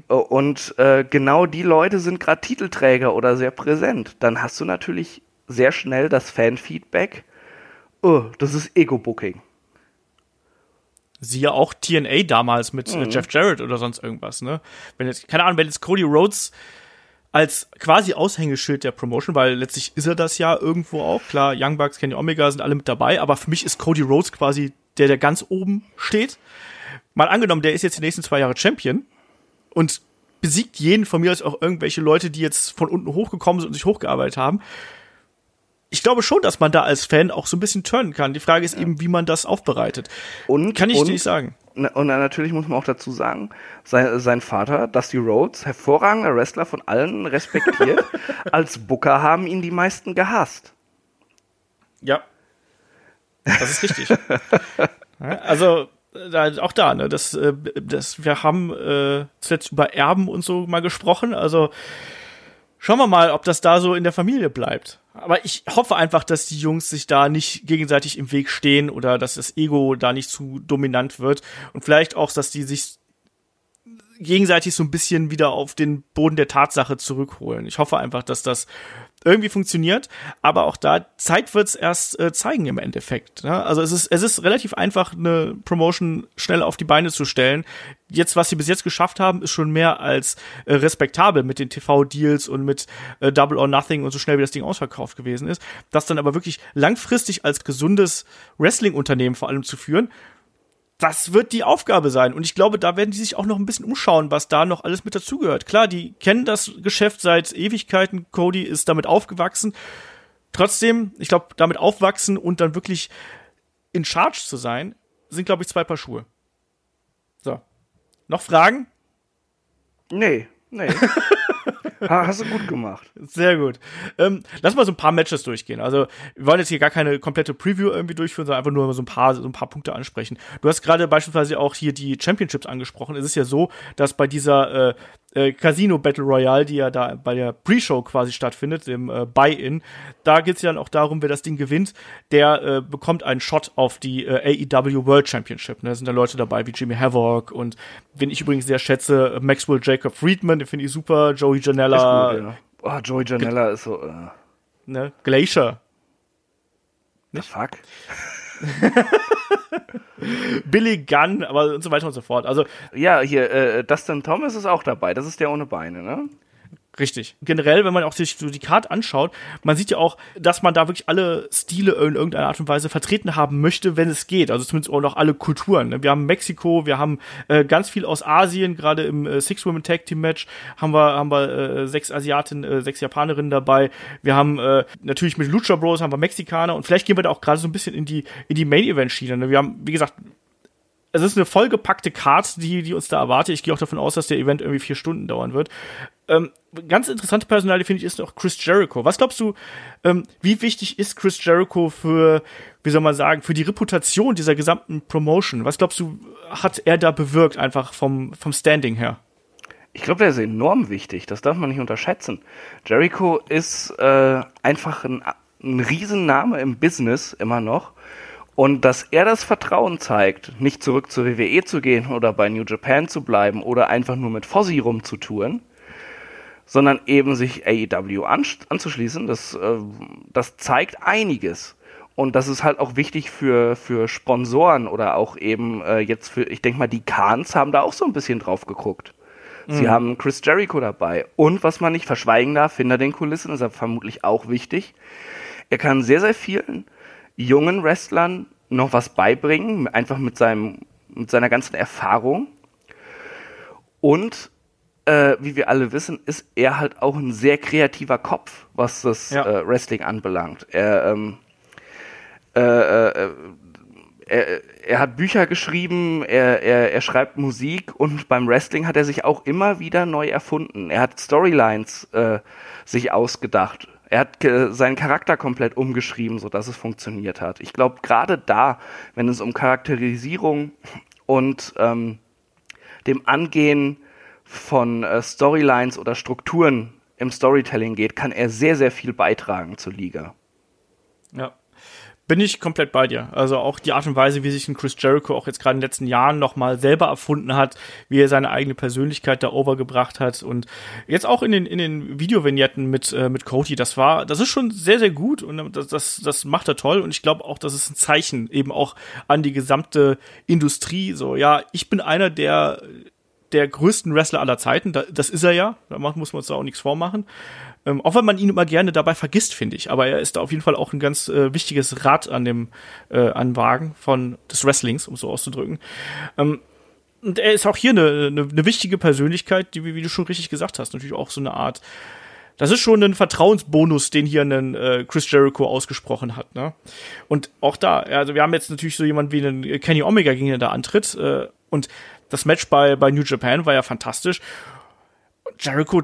Und äh, genau die Leute sind gerade Titelträger oder sehr präsent. Dann hast du natürlich sehr schnell das Fanfeedback. Oh, das ist Ego-Booking. Siehe auch TNA damals mit äh, Jeff Jarrett oder sonst irgendwas, ne? Wenn jetzt, keine Ahnung, wenn jetzt Cody Rhodes als quasi Aushängeschild der Promotion, weil letztlich ist er das ja irgendwo auch. Klar, Young Bucks, Kenny Omega sind alle mit dabei, aber für mich ist Cody Rhodes quasi der, der ganz oben steht. Mal angenommen, der ist jetzt die nächsten zwei Jahre Champion und besiegt jeden von mir aus auch irgendwelche Leute, die jetzt von unten hochgekommen sind und sich hochgearbeitet haben. Ich glaube schon, dass man da als Fan auch so ein bisschen turnen kann. Die Frage ist eben, wie man das aufbereitet. Und, Kann ich und, dir nicht sagen. Und natürlich muss man auch dazu sagen, sein, sein Vater, Dusty Rhodes, hervorragender Wrestler von allen respektiert, [laughs] als Booker haben ihn die meisten gehasst. Ja. Das ist richtig. [laughs] Ja, also, da, auch da, ne, das, äh, das, wir haben äh, zuletzt über Erben und so mal gesprochen. Also, schauen wir mal, ob das da so in der Familie bleibt. Aber ich hoffe einfach, dass die Jungs sich da nicht gegenseitig im Weg stehen oder dass das Ego da nicht zu dominant wird. Und vielleicht auch, dass die sich gegenseitig so ein bisschen wieder auf den Boden der Tatsache zurückholen. Ich hoffe einfach, dass das irgendwie funktioniert, aber auch da Zeit wird's erst äh, zeigen im Endeffekt. Ne? Also es ist es ist relativ einfach eine Promotion schnell auf die Beine zu stellen. Jetzt was sie bis jetzt geschafft haben, ist schon mehr als äh, respektabel mit den TV-Deals und mit äh, Double or Nothing und so schnell wie das Ding ausverkauft gewesen ist. Das dann aber wirklich langfristig als gesundes Wrestling-Unternehmen vor allem zu führen, das wird die Aufgabe sein. Und ich glaube, da werden die sich auch noch ein bisschen umschauen, was da noch alles mit dazugehört. Klar, die kennen das Geschäft seit Ewigkeiten. Cody ist damit aufgewachsen. Trotzdem, ich glaube, damit aufwachsen und dann wirklich in Charge zu sein, sind, glaube ich, zwei Paar Schuhe. So. Noch Fragen? Nee, nee. [laughs] Ha- Hast du gut gemacht. Sehr gut. Ähm, lass mal so ein paar Matches durchgehen. Also, wir wollen jetzt hier gar keine komplette Preview irgendwie durchführen, sondern einfach nur so ein paar, so ein paar Punkte ansprechen. Du hast gerade beispielsweise auch hier die Championships angesprochen. Es ist ja so, dass bei dieser äh, äh, Casino Battle Royale, die ja da bei der Pre-Show quasi stattfindet, dem äh, Buy-In, da geht's ja dann auch darum, wer das Ding gewinnt, der äh, bekommt einen Shot auf die äh, AEW World Championship. Ne? Da sind da Leute dabei wie Jimmy Havoc und wen ich übrigens sehr schätze, Maxwell Jacob Friedman, den finde ich super, Joey Janela, Ist gut, ja. Oh, Joey Janella ist so, äh, ne? Glacier. the fuck? [laughs] [laughs] Billy Gunn, aber und so weiter und so fort. Also Ja, hier, äh, Dustin Thomas ist auch dabei. Das ist der ohne Beine, ne? Richtig. Generell, wenn man auch sich so die Karte anschaut, man sieht ja auch, dass man da wirklich alle Stile in irgendeiner Art und Weise vertreten haben möchte, wenn es geht. Also zumindest auch noch alle Kulturen. ne? Wir haben Mexiko, wir haben äh, ganz viel aus Asien, gerade im äh, Six Women Tag Team Match haben wir haben wir äh, sechs Asiaten, äh, sechs Japanerinnen dabei. Wir haben äh, natürlich mit Lucha Bros haben wir Mexikaner und vielleicht gehen wir da auch gerade so ein bisschen in die in die Main Event Schiene. Ne? Wir haben wie gesagt es ist eine vollgepackte Card, die, die uns da erwartet. Ich gehe auch davon aus, dass der Event irgendwie vier Stunden dauern wird. Ähm, ganz interessante Personalie finde ich ist noch Chris Jericho. Was glaubst du, ähm, wie wichtig ist Chris Jericho für, wie soll man sagen, für die Reputation dieser gesamten Promotion? Was glaubst du, hat er da bewirkt, einfach vom, vom Standing her? Ich glaube, der ist enorm wichtig. Das darf man nicht unterschätzen. Jericho ist äh, einfach ein ein Riesenname im Business immer noch. Und dass er das Vertrauen zeigt, nicht zurück zur WWE zu gehen oder bei New Japan zu bleiben oder einfach nur mit Fozzy rumzutouren, sondern eben sich AEW anzuschließen, das, äh, das zeigt einiges. Und das ist halt auch wichtig für, für Sponsoren oder auch eben äh, jetzt für, ich denke mal, die Kahns haben da auch so ein bisschen drauf geguckt. Sie mhm. haben Chris Jericho dabei. Und was man nicht verschweigen darf, hinter den Kulissen ist er vermutlich auch wichtig. Er kann sehr, sehr vielen jungen Wrestlern noch was beibringen, einfach mit, seinem, mit seiner ganzen Erfahrung. Und äh, wie wir alle wissen, ist er halt auch ein sehr kreativer Kopf, was das ja. äh, Wrestling anbelangt. Er ähm, äh, äh, er, er, hat Bücher geschrieben, er, er, er schreibt Musik und beim Wrestling hat er sich auch immer wieder neu erfunden. Er hat Storylines äh, sich ausgedacht. Er hat seinen Charakter komplett umgeschrieben, sodass es funktioniert hat. Ich glaube, gerade da, wenn es um Charakterisierung und ähm, dem Angehen von äh, Storylines oder Strukturen im Storytelling geht, kann er sehr, sehr viel beitragen zur Liga. Ja, bin ich komplett bei dir. Also auch die Art und Weise, wie sich ein Chris Jericho auch jetzt gerade in den letzten Jahren nochmal selber erfunden hat, wie er seine eigene Persönlichkeit da overgebracht hat und jetzt auch in den, in den Videovignetten mit, äh, mit Cody, das war, das ist schon sehr, sehr gut und das, das, das macht er toll und ich glaube auch, das ist ein Zeichen eben auch an die gesamte Industrie, so, ja, ich bin einer der, der größten Wrestler aller Zeiten, das ist er ja, da muss man uns da auch nichts vormachen. Ähm, auch wenn man ihn immer gerne dabei vergisst, finde ich. Aber er ist da auf jeden Fall auch ein ganz äh, wichtiges Rad an dem äh, an Wagen von des Wrestlings, um so auszudrücken. Ähm, und er ist auch hier eine, eine, eine wichtige Persönlichkeit, die, wie du schon richtig gesagt hast, natürlich auch so eine Art. Das ist schon ein Vertrauensbonus, den hier ein äh, Chris Jericho ausgesprochen hat. Ne? Und auch da, also wir haben jetzt natürlich so jemand wie einen Kenny Omega, gegen den da antritt. Äh, und das Match bei, bei New Japan war ja fantastisch. Jericho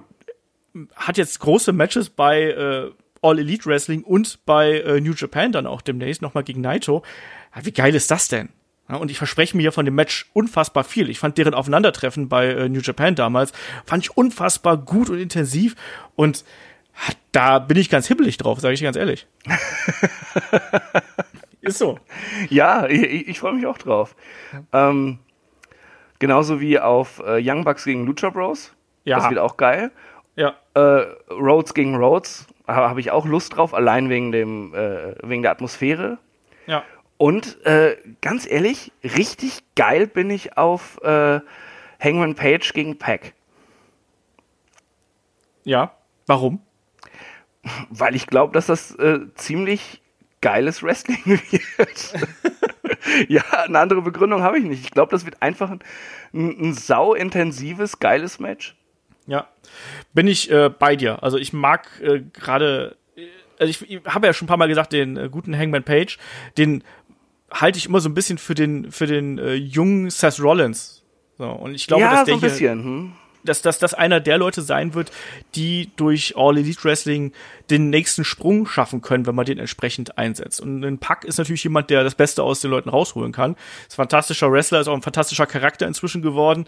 hat jetzt große Matches bei äh, All Elite Wrestling und bei äh, New Japan dann auch demnächst nochmal gegen Naito. Ja, wie geil ist das denn? Ja, und ich verspreche mir von dem Match unfassbar viel. Ich fand deren Aufeinandertreffen bei äh, New Japan damals, fand ich unfassbar gut und intensiv und da bin ich ganz hibbelig drauf, sage ich ganz ehrlich. [laughs] ist so. Ja, ich, ich freue mich auch drauf. Ähm, genauso wie auf äh, Young Bucks gegen Lucha Bros. Ja. Das wird auch geil. Ja. Äh, Rhodes gegen Rhodes habe ich auch Lust drauf, allein wegen dem äh, wegen der Atmosphäre. Ja. Und äh, ganz ehrlich, richtig geil bin ich auf äh, Hangman Page gegen Pack. Ja. Warum? Weil ich glaube, dass das äh, ziemlich geiles Wrestling [laughs] wird. [laughs] [laughs] ja, eine andere Begründung habe ich nicht. Ich glaube, das wird einfach ein, ein sau intensives, geiles Match. Ja, bin ich äh, bei dir. Also ich mag äh, gerade, also ich, ich habe ja schon ein paar Mal gesagt, den äh, guten Hangman Page, den halte ich immer so ein bisschen für den für den äh, jungen Seth Rollins. So, und ich glaube, ja, dass der so ein hier, bisschen. Hm. Dass, dass das einer der Leute sein wird, die durch All Elite Wrestling den nächsten Sprung schaffen können, wenn man den entsprechend einsetzt. Und ein Pack ist natürlich jemand, der das Beste aus den Leuten rausholen kann. Ist ein fantastischer Wrestler, ist auch ein fantastischer Charakter inzwischen geworden.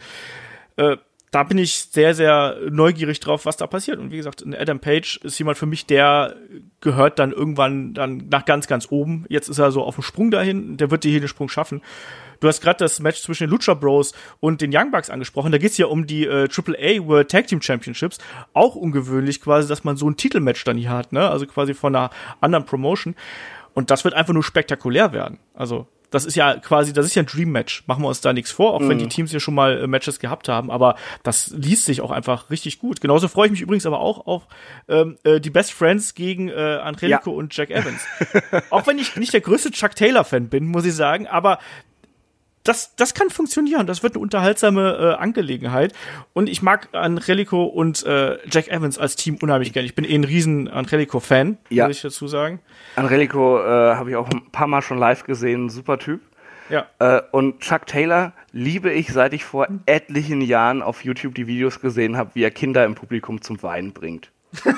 Äh, da bin ich sehr, sehr neugierig drauf, was da passiert. Und wie gesagt, Adam Page ist jemand für mich, der gehört dann irgendwann dann nach ganz, ganz oben. Jetzt ist er so auf dem Sprung dahin, der wird hier den Sprung schaffen. Du hast gerade das Match zwischen den Lucha Bros und den Young Bucks angesprochen. Da geht's ja um die äh, AAA World Tag Team Championships. Auch ungewöhnlich quasi, dass man so ein Titelmatch dann hier hat, ne? Also quasi von einer anderen Promotion. Und das wird einfach nur spektakulär werden. Also das ist ja quasi, das ist ja ein Dream Match. Machen wir uns da nichts vor, auch mhm. wenn die Teams ja schon mal äh, Matches gehabt haben. Aber das liest sich auch einfach richtig gut. Genauso freue ich mich übrigens aber auch auf ähm, äh, die Best Friends gegen äh, Angelico ja. und Jack Evans. auch wenn ich nicht der größte Chuck Taylor Fan bin, muss ich sagen, aber das, das kann funktionieren. Das wird eine unterhaltsame äh, Angelegenheit. Und ich mag Angelico und äh, Jack Evans als Team unheimlich gerne. Ich bin eh ein riesen Angelico-Fan, ja. muss ich dazu sagen. Angelico äh, habe ich auch ein paar Mal schon live gesehen. Super Typ. Ja. Äh, und Chuck Taylor liebe ich, seit ich vor etlichen Jahren auf YouTube die Videos gesehen habe, wie er Kinder im Publikum zum Weinen bringt. [laughs]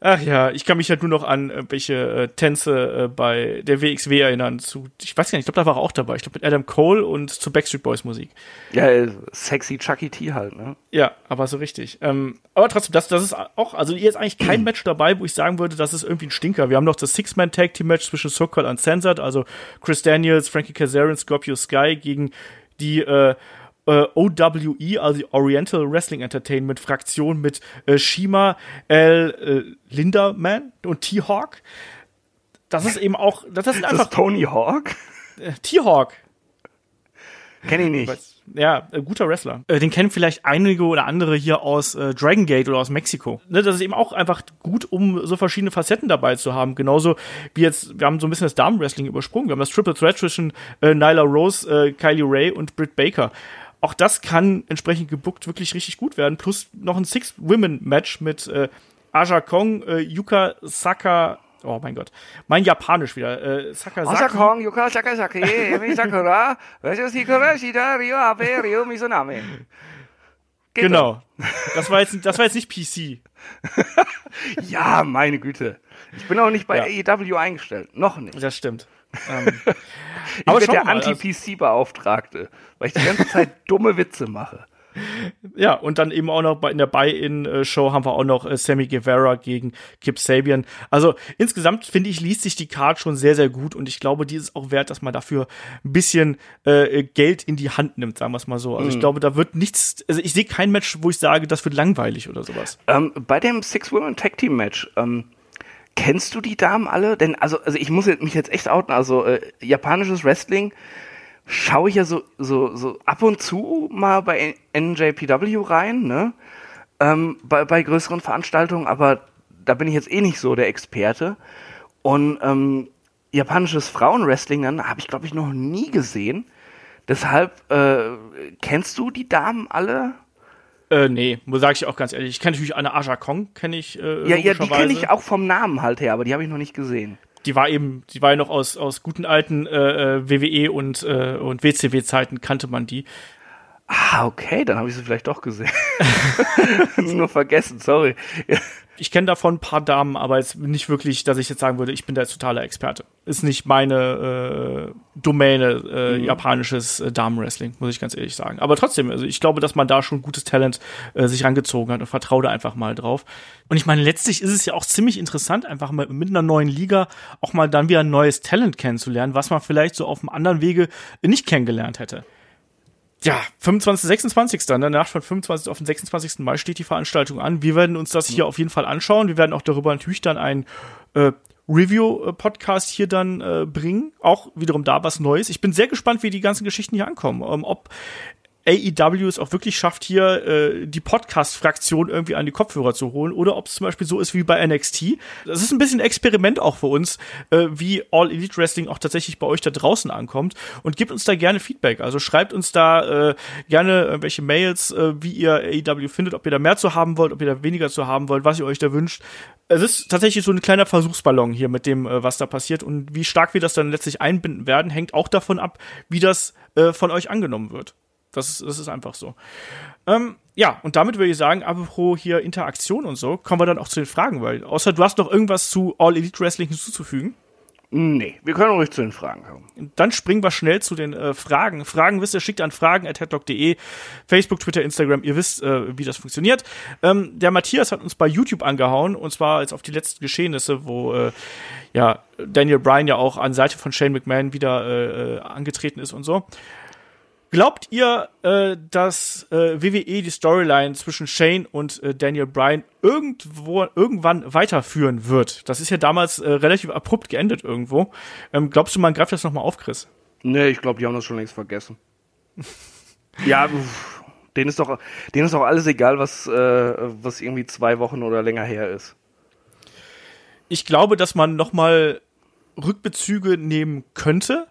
Ach ja, ich kann mich halt nur noch an welche äh, Tänze äh, bei der WXW erinnern. Zu, ich weiß gar nicht, ich glaube, da war er auch dabei. Ich glaube, mit Adam Cole und zu Backstreet Boys Musik. Ja, äh, sexy Chucky T halt, ne? Ja, aber so richtig. Ähm, aber trotzdem, das, das ist auch, also hier ist eigentlich kein Match dabei, wo ich sagen würde, das ist irgendwie ein Stinker. Wir haben noch das Six-Man-Tag-Team-Match zwischen Sokol und Censored, also Chris Daniels, Frankie Kazarian, Scorpio Sky gegen die äh, äh, OWE, also Oriental Wrestling Entertainment Fraktion mit äh, Shima, L. Äh, Linderman und T-Hawk. Das ist eben auch, das ist einfach. Das Tony Hawk? Äh, T-Hawk. Kenn ich nicht. Ja, äh, guter Wrestler. Äh, den kennen vielleicht einige oder andere hier aus äh, Dragon Gate oder aus Mexiko. Ne, das ist eben auch einfach gut, um so verschiedene Facetten dabei zu haben. Genauso wie jetzt, wir haben so ein bisschen das Damen-Wrestling übersprungen. Wir haben das Triple Threat zwischen Nyla Rose, Kylie Ray und Britt Baker. Auch das kann entsprechend gebuckt wirklich richtig gut werden. Plus noch ein Six-Women-Match mit äh, Aja Kong, äh, Yuka Saka, oh mein Gott, mein Japanisch wieder. Äh. Aja Kong, Yuka Sakazaki, Emi Sakura, Shida, Ryo Abe, Ryo Mizuname. Genau. Das war jetzt, das war jetzt nicht PC. [laughs] ja, meine Güte. Ich bin auch nicht bei ja. AEW eingestellt. Noch nicht. Das stimmt. Ähm, [laughs] ich aber bin der also Anti-PC-Beauftragte, weil ich die ganze Zeit [laughs] dumme Witze mache. Ja, und dann eben auch noch bei, in der Buy-In-Show haben wir auch noch äh, Sammy Guevara gegen Kip Sabian. Also insgesamt finde ich, liest sich die Card schon sehr, sehr gut und ich glaube, die ist auch wert, dass man dafür ein bisschen äh, Geld in die Hand nimmt, sagen wir es mal so. Also mhm. ich glaube, da wird nichts, also ich sehe kein Match, wo ich sage, das wird langweilig oder sowas. Ähm, bei dem Six-Women-Tag-Team-Match, ähm, Kennst du die Damen alle? Denn also, also ich muss mich jetzt echt outen. Also äh, japanisches Wrestling schaue ich ja so, so, so ab und zu mal bei NJPW rein, ne? Ähm, bei, bei größeren Veranstaltungen, aber da bin ich jetzt eh nicht so der Experte. Und ähm, japanisches Frauenwrestling dann habe ich, glaube ich, noch nie gesehen. Deshalb, äh, kennst du die Damen alle? Äh, nee, sage ich auch ganz ehrlich. Ich kenne natürlich eine Aja Kong, kenne ich. Äh, ja, ja, die kenne ich auch vom Namen halt her, aber die habe ich noch nicht gesehen. Die war eben, die war ja noch aus, aus guten alten äh, äh WWE und, äh, und WCW-Zeiten, kannte man die. Ah, okay, dann habe ich sie vielleicht doch gesehen. [laughs] Nur vergessen, sorry ich kenne davon ein paar Damen, aber jetzt nicht wirklich, dass ich jetzt sagen würde, ich bin der totale Experte. Ist nicht meine äh, Domäne, äh, mhm. japanisches äh, Damenwrestling, muss ich ganz ehrlich sagen. Aber trotzdem, also ich glaube, dass man da schon gutes Talent äh, sich rangezogen hat und vertraue da einfach mal drauf. Und ich meine, letztlich ist es ja auch ziemlich interessant, einfach mal mit einer neuen Liga auch mal dann wieder ein neues Talent kennenzulernen, was man vielleicht so auf einem anderen Wege nicht kennengelernt hätte ja, 25. 26. In der Nacht von 25. auf den 26. Mai steht die Veranstaltung an. Wir werden uns das hier mhm. auf jeden Fall anschauen. Wir werden auch darüber natürlich dann ein äh, Review-Podcast hier dann äh, bringen. Auch wiederum da was Neues. Ich bin sehr gespannt, wie die ganzen Geschichten hier ankommen. Ähm, ob AEW es auch wirklich schafft, hier äh, die Podcast-Fraktion irgendwie an die Kopfhörer zu holen oder ob es zum Beispiel so ist wie bei NXT. Das ist ein bisschen ein Experiment auch für uns, äh, wie All Elite Wrestling auch tatsächlich bei euch da draußen ankommt und gebt uns da gerne Feedback. Also schreibt uns da äh, gerne irgendwelche Mails, äh, wie ihr AEW findet, ob ihr da mehr zu haben wollt, ob ihr da weniger zu haben wollt, was ihr euch da wünscht. Es ist tatsächlich so ein kleiner Versuchsballon hier mit dem, äh, was da passiert und wie stark wir das dann letztlich einbinden werden, hängt auch davon ab, wie das äh, von euch angenommen wird. Das ist, das ist einfach so. Ähm, ja, und damit würde ich sagen, apropos hier Interaktion und so, kommen wir dann auch zu den Fragen, weil außer du hast noch irgendwas zu All Elite Wrestling hinzuzufügen. Nee, wir können ruhig zu den Fragen kommen. Dann springen wir schnell zu den äh, Fragen. Fragen wisst ihr, schickt an fragen.headlock.de, Facebook, Twitter, Instagram, ihr wisst, äh, wie das funktioniert. Ähm, der Matthias hat uns bei YouTube angehauen, und zwar jetzt auf die letzten Geschehnisse, wo äh, ja, Daniel Bryan ja auch an Seite von Shane McMahon wieder äh, äh angetreten ist und so. Glaubt ihr, äh, dass äh, WWE die Storyline zwischen Shane und äh, Daniel Bryan irgendwo irgendwann weiterführen wird? Das ist ja damals äh, relativ abrupt geendet irgendwo. Ähm, glaubst du, man greift das nochmal auf, Chris? Nee, ich glaube, die haben das schon längst vergessen. [laughs] ja, denen ist doch, denen ist doch alles egal, was, äh, was irgendwie zwei Wochen oder länger her ist. Ich glaube, dass man nochmal Rückbezüge nehmen könnte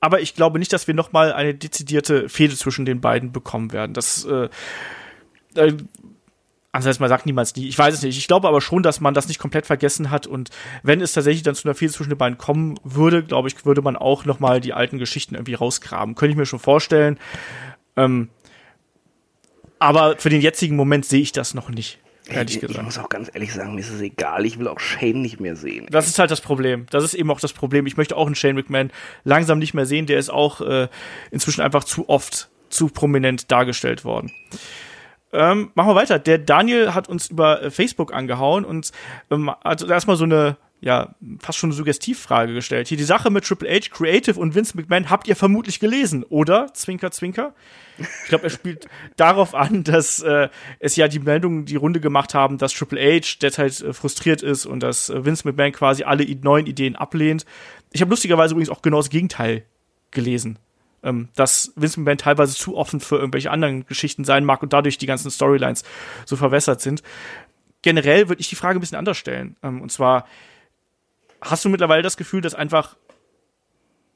aber ich glaube nicht, dass wir noch mal eine dezidierte Fehde zwischen den beiden bekommen werden. Das äh, äh, Ansonsten, man sagt niemals nie. Ich weiß es nicht. Ich glaube aber schon, dass man das nicht komplett vergessen hat. Und wenn es tatsächlich dann zu einer Fehde zwischen den beiden kommen würde, glaube ich, würde man auch noch mal die alten Geschichten irgendwie rausgraben. Könnte ich mir schon vorstellen. Ähm, aber für den jetzigen Moment sehe ich das noch nicht. Ehrlich ich, gesagt. Ich muss auch ganz ehrlich sagen, mir ist es egal, ich will auch Shane nicht mehr sehen. Das ist halt das Problem. Das ist eben auch das Problem. Ich möchte auch einen Shane McMahon langsam nicht mehr sehen. Der ist auch äh, inzwischen einfach zu oft zu prominent dargestellt worden. Ähm, machen wir weiter. Der Daniel hat uns über äh, Facebook angehauen und ähm, hat erstmal so eine ja, fast schon eine Suggestivfrage gestellt. Hier die Sache mit Triple H, Creative und Vince McMahon habt ihr vermutlich gelesen, oder? Zwinker, zwinker. Ich glaube, er spielt [laughs] darauf an, dass äh, es ja die Meldungen die Runde gemacht haben, dass Triple H derzeit äh, frustriert ist und dass äh, Vince McMahon quasi alle neuen Ideen ablehnt. Ich habe lustigerweise übrigens auch genau das Gegenteil gelesen ähm, dass Vince McMahon teilweise zu offen für irgendwelche anderen Geschichten sein mag und dadurch die ganzen Storylines so verwässert sind. Generell würde ich die Frage ein bisschen anders stellen. Ähm, und zwar, hast du mittlerweile das Gefühl, dass einfach,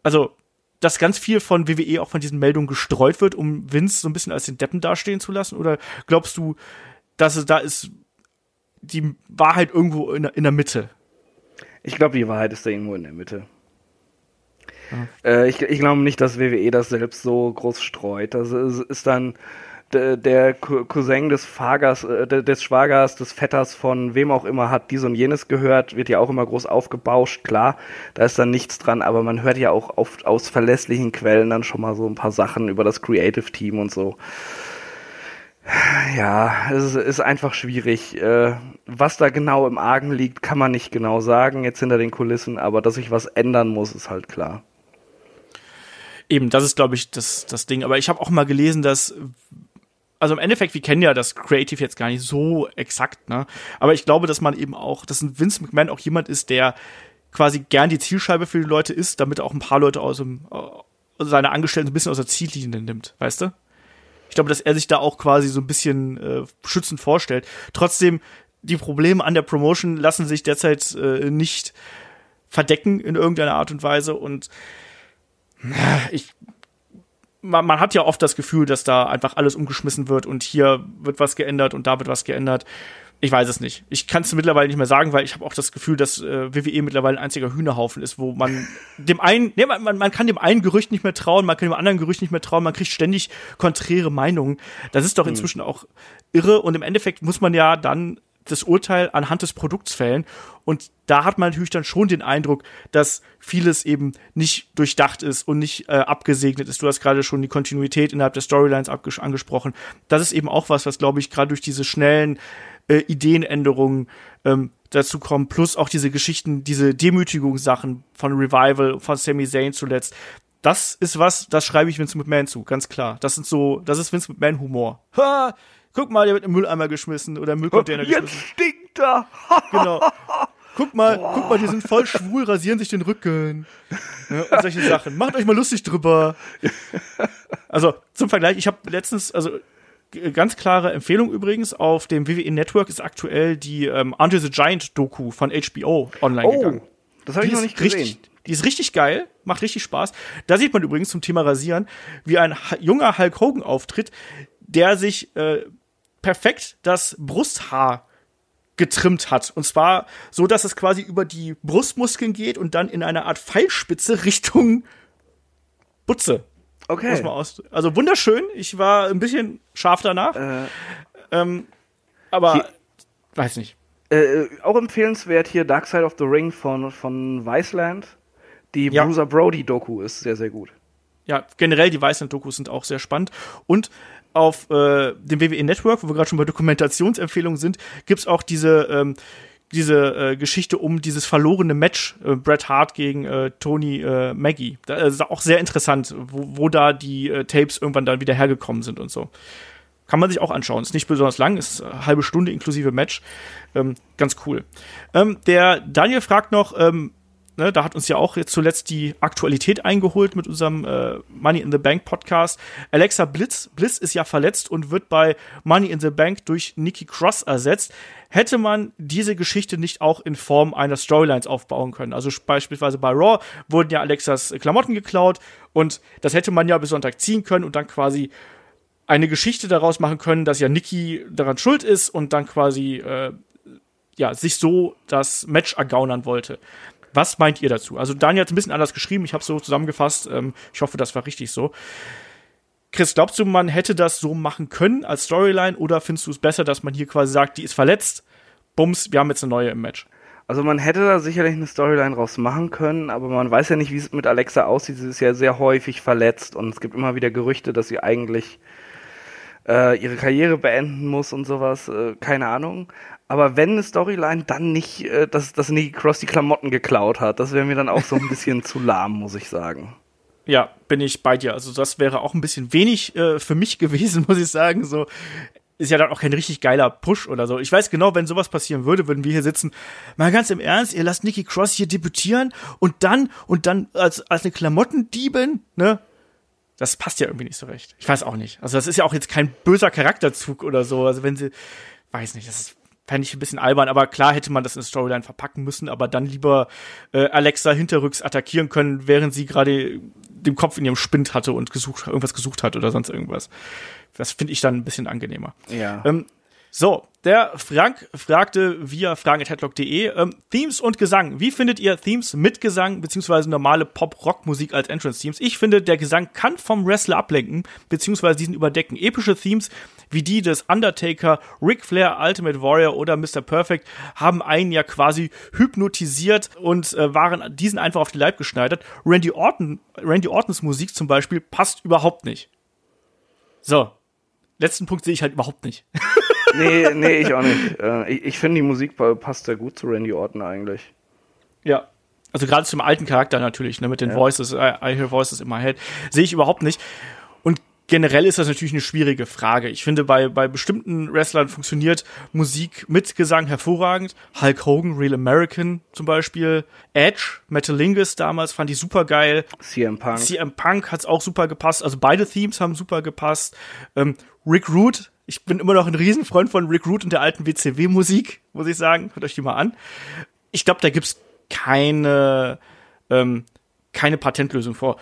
also, dass ganz viel von WWE auch von diesen Meldungen gestreut wird, um Vince so ein bisschen als den Deppen dastehen zu lassen? Oder glaubst du, dass es da ist, die Wahrheit irgendwo in, in der Mitte? Ich glaube, die Wahrheit ist da irgendwo in der Mitte. Äh, ich, ich glaube nicht, dass WWE das selbst so groß streut. Das ist, ist dann der Cousin des Fagers, äh, des Schwagers, des Vetters von wem auch immer hat dies und jenes gehört, wird ja auch immer groß aufgebauscht, klar, da ist dann nichts dran, aber man hört ja auch oft aus verlässlichen Quellen dann schon mal so ein paar Sachen über das Creative Team und so. Ja, es ist einfach schwierig. Äh, was da genau im Argen liegt, kann man nicht genau sagen, jetzt hinter den Kulissen, aber dass sich was ändern muss, ist halt klar. Eben, das ist, glaube ich, das, das Ding. Aber ich habe auch mal gelesen, dass also im Endeffekt, wir kennen ja das Creative jetzt gar nicht so exakt, ne? Aber ich glaube, dass man eben auch, dass ein Vince McMahon auch jemand ist, der quasi gern die Zielscheibe für die Leute ist, damit auch ein paar Leute aus dem, äh, seine Angestellten ein bisschen aus der Ziellinie nimmt, weißt du? Ich glaube, dass er sich da auch quasi so ein bisschen äh, schützend vorstellt. Trotzdem, die Probleme an der Promotion lassen sich derzeit äh, nicht verdecken in irgendeiner Art und Weise und ich man, man hat ja oft das Gefühl, dass da einfach alles umgeschmissen wird und hier wird was geändert und da wird was geändert. Ich weiß es nicht. Ich kann es mittlerweile nicht mehr sagen, weil ich habe auch das Gefühl, dass äh, WWE mittlerweile ein einziger Hühnerhaufen ist, wo man [laughs] dem einen, nee, man, man kann dem einen Gerücht nicht mehr trauen, man kann dem anderen Gerücht nicht mehr trauen, man kriegt ständig konträre Meinungen. Das ist doch hm. inzwischen mhm. auch irre und im Endeffekt muss man ja dann das Urteil anhand des Produkts fällen. Und da hat man natürlich dann schon den Eindruck, dass vieles eben nicht durchdacht ist und nicht äh, abgesegnet ist. Du hast gerade schon die Kontinuität innerhalb der Storylines angesprochen. Das ist eben auch was, was, glaube ich, gerade durch diese schnellen äh, Ideenänderungen ähm, dazu kommen, plus auch diese Geschichten, diese Demütigungssachen von Revival, von Sami Zayn zuletzt. Das ist was, das schreibe ich Vince McMahon zu, ganz klar. Das sind so, das ist Vince McMahon Humor. Ha! Guck mal, der wird im Mülleimer geschmissen oder im Müllcontainer [laughs] Jetzt geschmissen. Jetzt stinkt er. [laughs] genau. Guck mal, Boah. guck mal, die sind voll schwul, rasieren sich den Rücken. Ja, und solche Sachen. Macht euch mal lustig drüber. Also, zum Vergleich, ich habe letztens, also ganz klare Empfehlung übrigens, auf dem WWE Network ist aktuell die ähm, Andre the Giant Doku von HBO online oh, gegangen. Das habe ich noch nicht gesehen. Richtig, die ist richtig geil, macht richtig Spaß. Da sieht man übrigens zum Thema Rasieren, wie ein junger Hulk Hogan auftritt, der sich äh, perfekt das Brusthaar getrimmt hat. Und zwar so, dass es quasi über die Brustmuskeln geht und dann in einer Art Pfeilspitze [laughs] Richtung Butze. Okay. Also wunderschön. Ich war ein bisschen scharf danach. Äh, ähm, aber hier, weiß nicht. Äh, auch empfehlenswert hier Dark Side of the Ring von, von Weisland. Die ja. Bruiser Brody Doku ist sehr, sehr gut. Ja, generell die Weisland-Dokus sind auch sehr spannend. Und auf äh, dem WWE Network, wo wir gerade schon bei Dokumentationsempfehlungen sind, gibt's auch diese ähm, diese äh, Geschichte um dieses verlorene Match äh, Bret Hart gegen äh, Tony äh, Maggie. Das ist auch sehr interessant, wo, wo da die äh, Tapes irgendwann dann wieder hergekommen sind und so. Kann man sich auch anschauen. Ist nicht besonders lang, ist eine halbe Stunde inklusive Match. Ähm, ganz cool. Ähm, der Daniel fragt noch, ähm, Ne, da hat uns ja auch zuletzt die Aktualität eingeholt mit unserem äh, Money in the Bank Podcast. Alexa Blitz, Bliss ist ja verletzt und wird bei Money in the Bank durch Nikki Cross ersetzt. Hätte man diese Geschichte nicht auch in Form einer Storylines aufbauen können? Also beispielsweise bei Raw wurden ja Alexas Klamotten geklaut und das hätte man ja bis Sonntag ziehen können und dann quasi eine Geschichte daraus machen können, dass ja Nikki daran schuld ist und dann quasi äh, ja, sich so das Match ergaunern wollte. Was meint ihr dazu? Also Daniel hat ein bisschen anders geschrieben, ich habe so zusammengefasst. Ähm, ich hoffe, das war richtig so. Chris, glaubst du, man hätte das so machen können als Storyline oder findest du es besser, dass man hier quasi sagt, die ist verletzt, bums, wir haben jetzt eine neue im Match? Also man hätte da sicherlich eine Storyline draus machen können, aber man weiß ja nicht, wie es mit Alexa aussieht. Sie ist ja sehr häufig verletzt und es gibt immer wieder Gerüchte, dass sie eigentlich äh, ihre Karriere beenden muss und sowas. Äh, keine Ahnung. Aber wenn eine Storyline, dann nicht, äh, dass, dass Nikki Cross die Klamotten geklaut hat. Das wäre mir dann auch so ein bisschen zu lahm, muss ich sagen. Ja, bin ich bei dir. Also das wäre auch ein bisschen wenig äh, für mich [laughs] gewesen, muss ich sagen. So ist ja dann auch kein richtig geiler Push oder so. Ich weiß genau, wenn sowas passieren würde, würden wir hier sitzen. Mal ganz im Ernst, ihr lasst Nikki Cross hier debütieren und dann und dann als als eine Klamottendiebin, ne? Das passt ja irgendwie nicht so recht. Ich weiß auch nicht. Also das ist ja auch jetzt kein böser Charakterzug oder so. Also wenn sie, weiß nicht, das ist fände ich ein bisschen albern, aber klar hätte man das in Storyline verpacken müssen, aber dann lieber äh, Alexa hinterrücks attackieren können, während sie gerade den Kopf in ihrem Spind hatte und gesucht, irgendwas gesucht hat oder sonst irgendwas. Das finde ich dann ein bisschen angenehmer. Ja. Ähm, so, der Frank fragte via fragen.headlock.de ähm, Themes und Gesang. Wie findet ihr Themes mit Gesang beziehungsweise normale Pop-Rock-Musik als Entrance-Themes? Ich finde, der Gesang kann vom Wrestler ablenken beziehungsweise diesen überdecken. Epische Themes wie die des Undertaker, Ric Flair, Ultimate Warrior oder Mr. Perfect haben einen ja quasi hypnotisiert und äh, waren diesen einfach auf den Leib geschneidert. Randy Orton, Randy Ortons Musik zum Beispiel passt überhaupt nicht. So, letzten Punkt sehe ich halt überhaupt nicht. [laughs] nee, nee, ich auch nicht. Äh, ich, ich finde, die Musik passt sehr gut zu Randy Orton eigentlich. Ja. Also gerade zum alten Charakter natürlich, ne, mit den ja. Voices, I, I hear Voices in my head, sehe ich überhaupt nicht. Und generell ist das natürlich eine schwierige Frage. Ich finde, bei, bei bestimmten Wrestlern funktioniert Musik mit Gesang hervorragend. Hulk Hogan, Real American zum Beispiel. Edge, Metalingus damals fand ich super geil. CM Punk. CM Punk hat's auch super gepasst. Also beide Themes haben super gepasst. Ähm, Rick Root ich bin immer noch ein Riesenfreund von Rick Root und der alten WCW-Musik, muss ich sagen. Hört euch die mal an. Ich glaube, da gibt's keine, ähm, keine Patentlösung vor.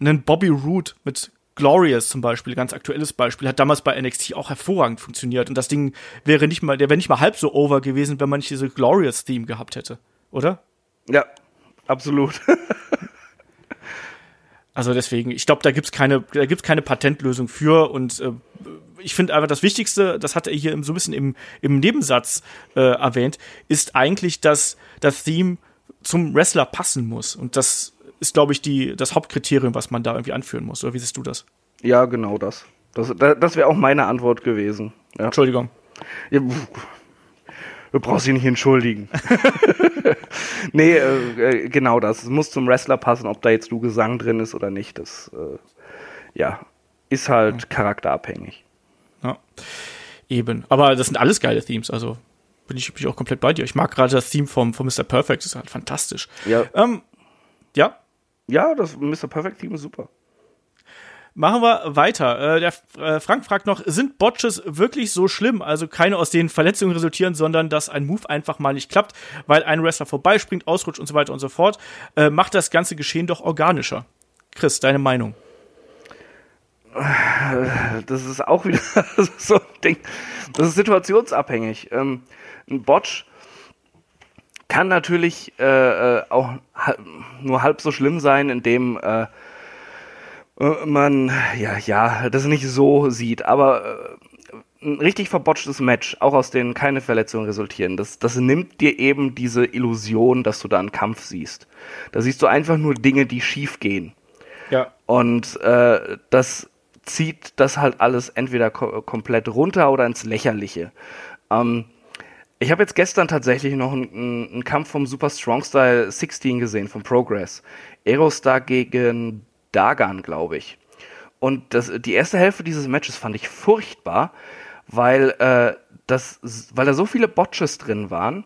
Einen Bobby Root mit Glorious zum Beispiel, ganz aktuelles Beispiel, hat damals bei NXT auch hervorragend funktioniert. Und das Ding wäre nicht mal, der wäre nicht mal halb so over gewesen, wenn man nicht diese Glorious-Theme gehabt hätte. Oder? Ja, absolut. [laughs] also deswegen, ich glaube, da gibt's keine, da gibt's keine Patentlösung für und äh, ich finde aber das Wichtigste, das hat er hier so ein bisschen im, im Nebensatz äh, erwähnt, ist eigentlich, dass das Theme zum Wrestler passen muss. Und das ist, glaube ich, die, das Hauptkriterium, was man da irgendwie anführen muss. Oder wie siehst du das? Ja, genau das. Das, das wäre auch meine Antwort gewesen. Ja. Entschuldigung. Ja, du brauchst dich nicht entschuldigen. [laughs] nee, äh, äh, genau das. Es muss zum Wrestler passen, ob da jetzt du Gesang drin ist oder nicht. Das, äh, ja, ist halt charakterabhängig. Ja. Eben. Aber das sind alles geile Themes, also bin ich, bin ich auch komplett bei dir. Ich mag gerade das Theme vom, vom Mr. Perfect, das ist halt fantastisch. Ja. Ähm, ja? Ja, das Mr. Perfect Theme ist super. Machen wir weiter. Äh, der äh, Frank fragt noch, sind Botches wirklich so schlimm? Also keine aus denen Verletzungen resultieren, sondern dass ein Move einfach mal nicht klappt, weil ein Wrestler vorbeispringt, ausrutscht und so weiter und so fort. Äh, macht das ganze Geschehen doch organischer. Chris, deine Meinung? das ist auch wieder [laughs] so ein Ding. Das ist situationsabhängig. Ähm, ein Botch kann natürlich äh, äh auch nur halb so schlimm sein, indem äh, man ja ja das nicht so sieht, aber äh, ein richtig verbotschtes Match, auch aus denen keine Verletzungen resultieren, das, das nimmt dir eben diese Illusion, dass du da einen Kampf siehst. Da siehst du einfach nur Dinge, die schief gehen. Ja. Und äh, das zieht das halt alles entweder ko komplett runter oder ins Lächerliche. Ähm, ich habe jetzt gestern tatsächlich noch einen, einen, Kampf vom Super Strong Style 16 gesehen, vom Progress. Aerostar gegen Dagan, glaube ich. Und das, die erste Hälfte dieses Matches fand ich furchtbar, weil, äh, das, weil da so viele Botches drin waren.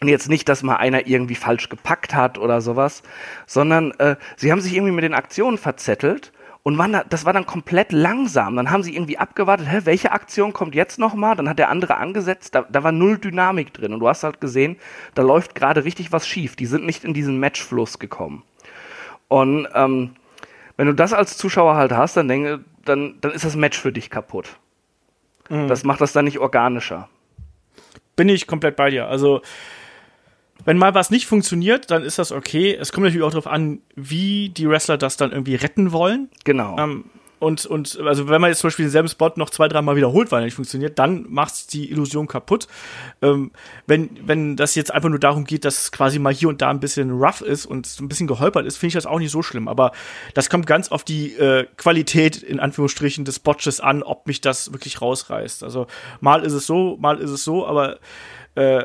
Und jetzt nicht, dass mal einer irgendwie falsch gepackt hat oder sowas, sondern äh, sie haben sich irgendwie mit den Aktionen verzettelt und waren da, das war dann komplett langsam. Dann haben sie irgendwie abgewartet, hä, welche Aktion kommt jetzt nochmal? Dann hat der andere angesetzt, da, da war null Dynamik drin. Und du hast halt gesehen, da läuft gerade richtig was schief. Die sind nicht in diesen Matchfluss gekommen. Und ähm, wenn du das als Zuschauer halt hast, dann denke, dann, dann ist das Match für dich kaputt. Mhm. Das macht das dann nicht organischer. Bin ich komplett bei dir. Also wenn mal was nicht funktioniert, dann ist das okay. Es kommt natürlich auch darauf an, wie die Wrestler das dann irgendwie retten wollen. Genau. Ähm, und, und also wenn man jetzt zum Beispiel denselben Spot noch zwei, dreimal wiederholt, weil er nicht funktioniert, dann macht's die Illusion kaputt. Ähm, wenn, wenn das jetzt einfach nur darum geht, dass es quasi mal hier und da ein bisschen rough ist und ein bisschen geholpert ist, finde ich das auch nicht so schlimm. Aber das kommt ganz auf die äh, Qualität in Anführungsstrichen des Botches an, ob mich das wirklich rausreißt. Also mal ist es so, mal ist es so, aber äh,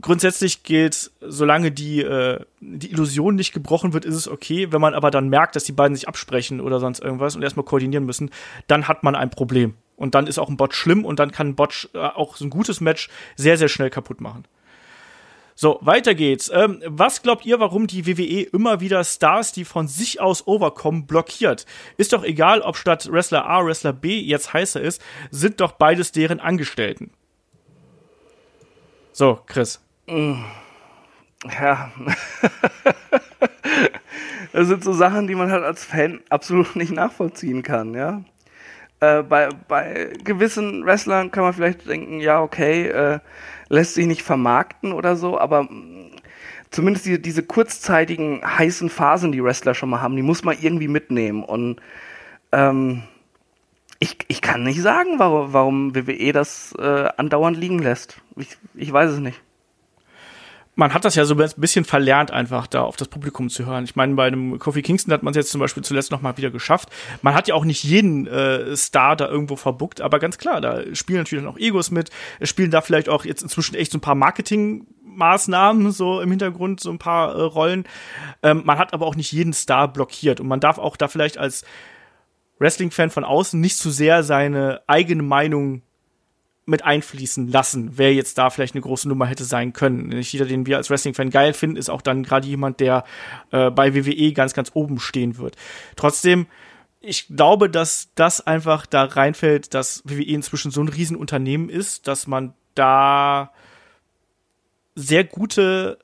grundsätzlich gilt, solange die, äh, die Illusion nicht gebrochen wird, ist es okay. Wenn man aber dann merkt, dass die beiden sich absprechen oder sonst irgendwas und erstmal koordinieren müssen, dann hat man ein Problem. Und dann ist auch ein Bot schlimm und dann kann ein Bot äh, auch so ein gutes Match sehr, sehr schnell kaputt machen. So, weiter geht's. Ähm, was glaubt ihr, warum die WWE immer wieder Stars, die von sich aus overkommen, blockiert? Ist doch egal, ob statt Wrestler A Wrestler B jetzt heißer ist, sind doch beides deren Angestellten. So, Chris. Ja. [laughs] das sind so Sachen, die man halt als Fan absolut [laughs] nicht nachvollziehen kann, ja. Äh, bei, bei gewissen Wrestlern kann man vielleicht denken, ja, okay, äh, lässt sich nicht vermarkten oder so, aber mh, zumindest die, diese kurzzeitigen heißen Phasen, die Wrestler schon mal haben, die muss man irgendwie mitnehmen. Und ähm, ich, ich kann nicht sagen, warum, warum WWE das äh, andauernd liegen lässt. Ich, ich weiß es nicht man hat das ja so ein bisschen verlernt, einfach da auf das Publikum zu hören. Ich meine, bei einem Kofi Kingston hat man es jetzt zum Beispiel zuletzt noch mal wieder geschafft. Man hat ja auch nicht jeden äh, Star da irgendwo verbuckt, aber ganz klar, da spielen natürlich auch Egos mit. Es spielen da vielleicht auch jetzt inzwischen echt so ein paar Marketing Maßnahmen so im Hintergrund, so ein paar äh, Rollen. Ähm, man hat aber auch nicht jeden Star blockiert und man darf auch da vielleicht als Wrestling-Fan von außen nicht zu sehr seine eigene Meinung mit einfließen lassen, wer jetzt da vielleicht eine große Nummer hätte sein können. Nicht jeder, den wir als Wrestling-Fan geil finden, ist auch dann gerade jemand, der äh, bei WWE ganz, ganz oben stehen wird. Trotzdem, ich glaube, dass das einfach da reinfällt, dass WWE inzwischen so ein Riesenunternehmen ist, dass man da sehr gute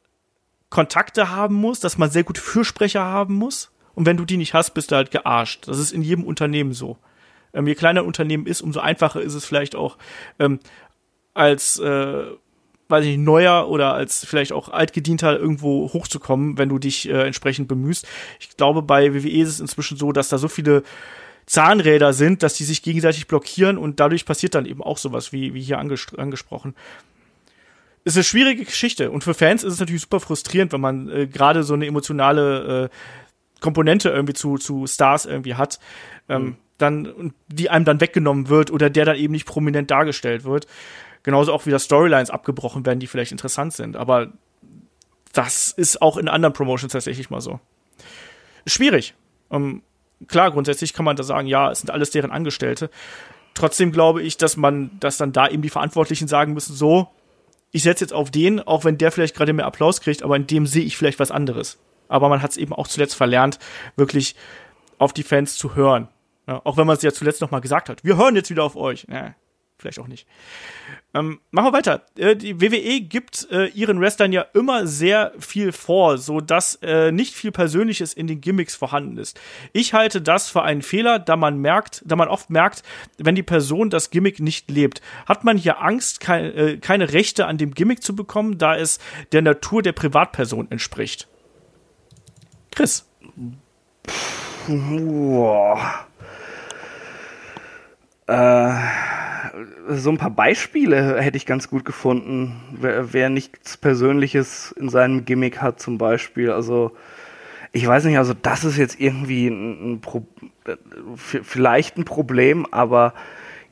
Kontakte haben muss, dass man sehr gute Fürsprecher haben muss. Und wenn du die nicht hast, bist du halt gearscht. Das ist in jedem Unternehmen so. Ähm, je kleiner ein Unternehmen ist, umso einfacher ist es vielleicht auch ähm, als äh, weiß ich, neuer oder als vielleicht auch altgedienter irgendwo hochzukommen, wenn du dich äh, entsprechend bemühst. Ich glaube, bei WWE ist es inzwischen so, dass da so viele Zahnräder sind, dass die sich gegenseitig blockieren und dadurch passiert dann eben auch sowas, wie, wie hier anges angesprochen. Es ist eine schwierige Geschichte und für Fans ist es natürlich super frustrierend, wenn man äh, gerade so eine emotionale äh, Komponente irgendwie zu, zu Stars irgendwie hat. Ähm, mhm dann, die einem dann weggenommen wird oder der dann eben nicht prominent dargestellt wird. Genauso auch wieder Storylines abgebrochen werden, die vielleicht interessant sind. Aber das ist auch in anderen Promotions tatsächlich mal so. Schwierig. Ähm, klar, grundsätzlich kann man da sagen, ja, es sind alles deren Angestellte. Trotzdem glaube ich, dass man, dass dann da eben die Verantwortlichen sagen müssen, so, ich setze jetzt auf den, auch wenn der vielleicht gerade mehr Applaus kriegt, aber in dem sehe ich vielleicht was anderes. Aber man hat es eben auch zuletzt verlernt, wirklich auf die Fans zu hören. Ja, auch wenn man es ja zuletzt noch mal gesagt hat. Wir hören jetzt wieder auf euch. Ja, vielleicht auch nicht. Ähm, machen wir weiter. Äh, die WWE gibt äh, ihren Wrestlern ja immer sehr viel vor, so dass äh, nicht viel Persönliches in den Gimmicks vorhanden ist. Ich halte das für einen Fehler, da man merkt, da man oft merkt, wenn die Person das Gimmick nicht lebt. Hat man hier Angst, kein, äh, keine Rechte an dem Gimmick zu bekommen, da es der Natur der Privatperson entspricht? Chris. Boah. Äh, so ein paar Beispiele hätte ich ganz gut gefunden. Wer, wer nichts Persönliches in seinem Gimmick hat, zum Beispiel. Also, ich weiß nicht, also das ist jetzt irgendwie ein, ein Pro vielleicht ein Problem, aber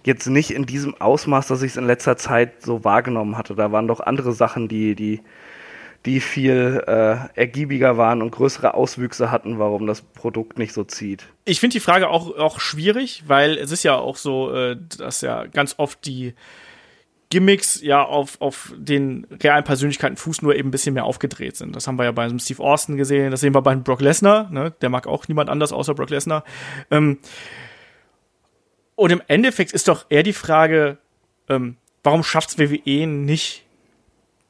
jetzt nicht in diesem Ausmaß, dass ich es in letzter Zeit so wahrgenommen hatte. Da waren doch andere Sachen, die, die die viel äh, ergiebiger waren und größere Auswüchse hatten, warum das Produkt nicht so zieht. Ich finde die Frage auch, auch schwierig, weil es ist ja auch so, äh, dass ja ganz oft die Gimmicks ja auf, auf den realen Persönlichkeiten Fuß nur eben ein bisschen mehr aufgedreht sind. Das haben wir ja bei Steve Austin gesehen, das sehen wir bei Brock Lesnar, ne? der mag auch niemand anders außer Brock Lesnar. Ähm, und im Endeffekt ist doch eher die Frage, ähm, warum schafft WWE nicht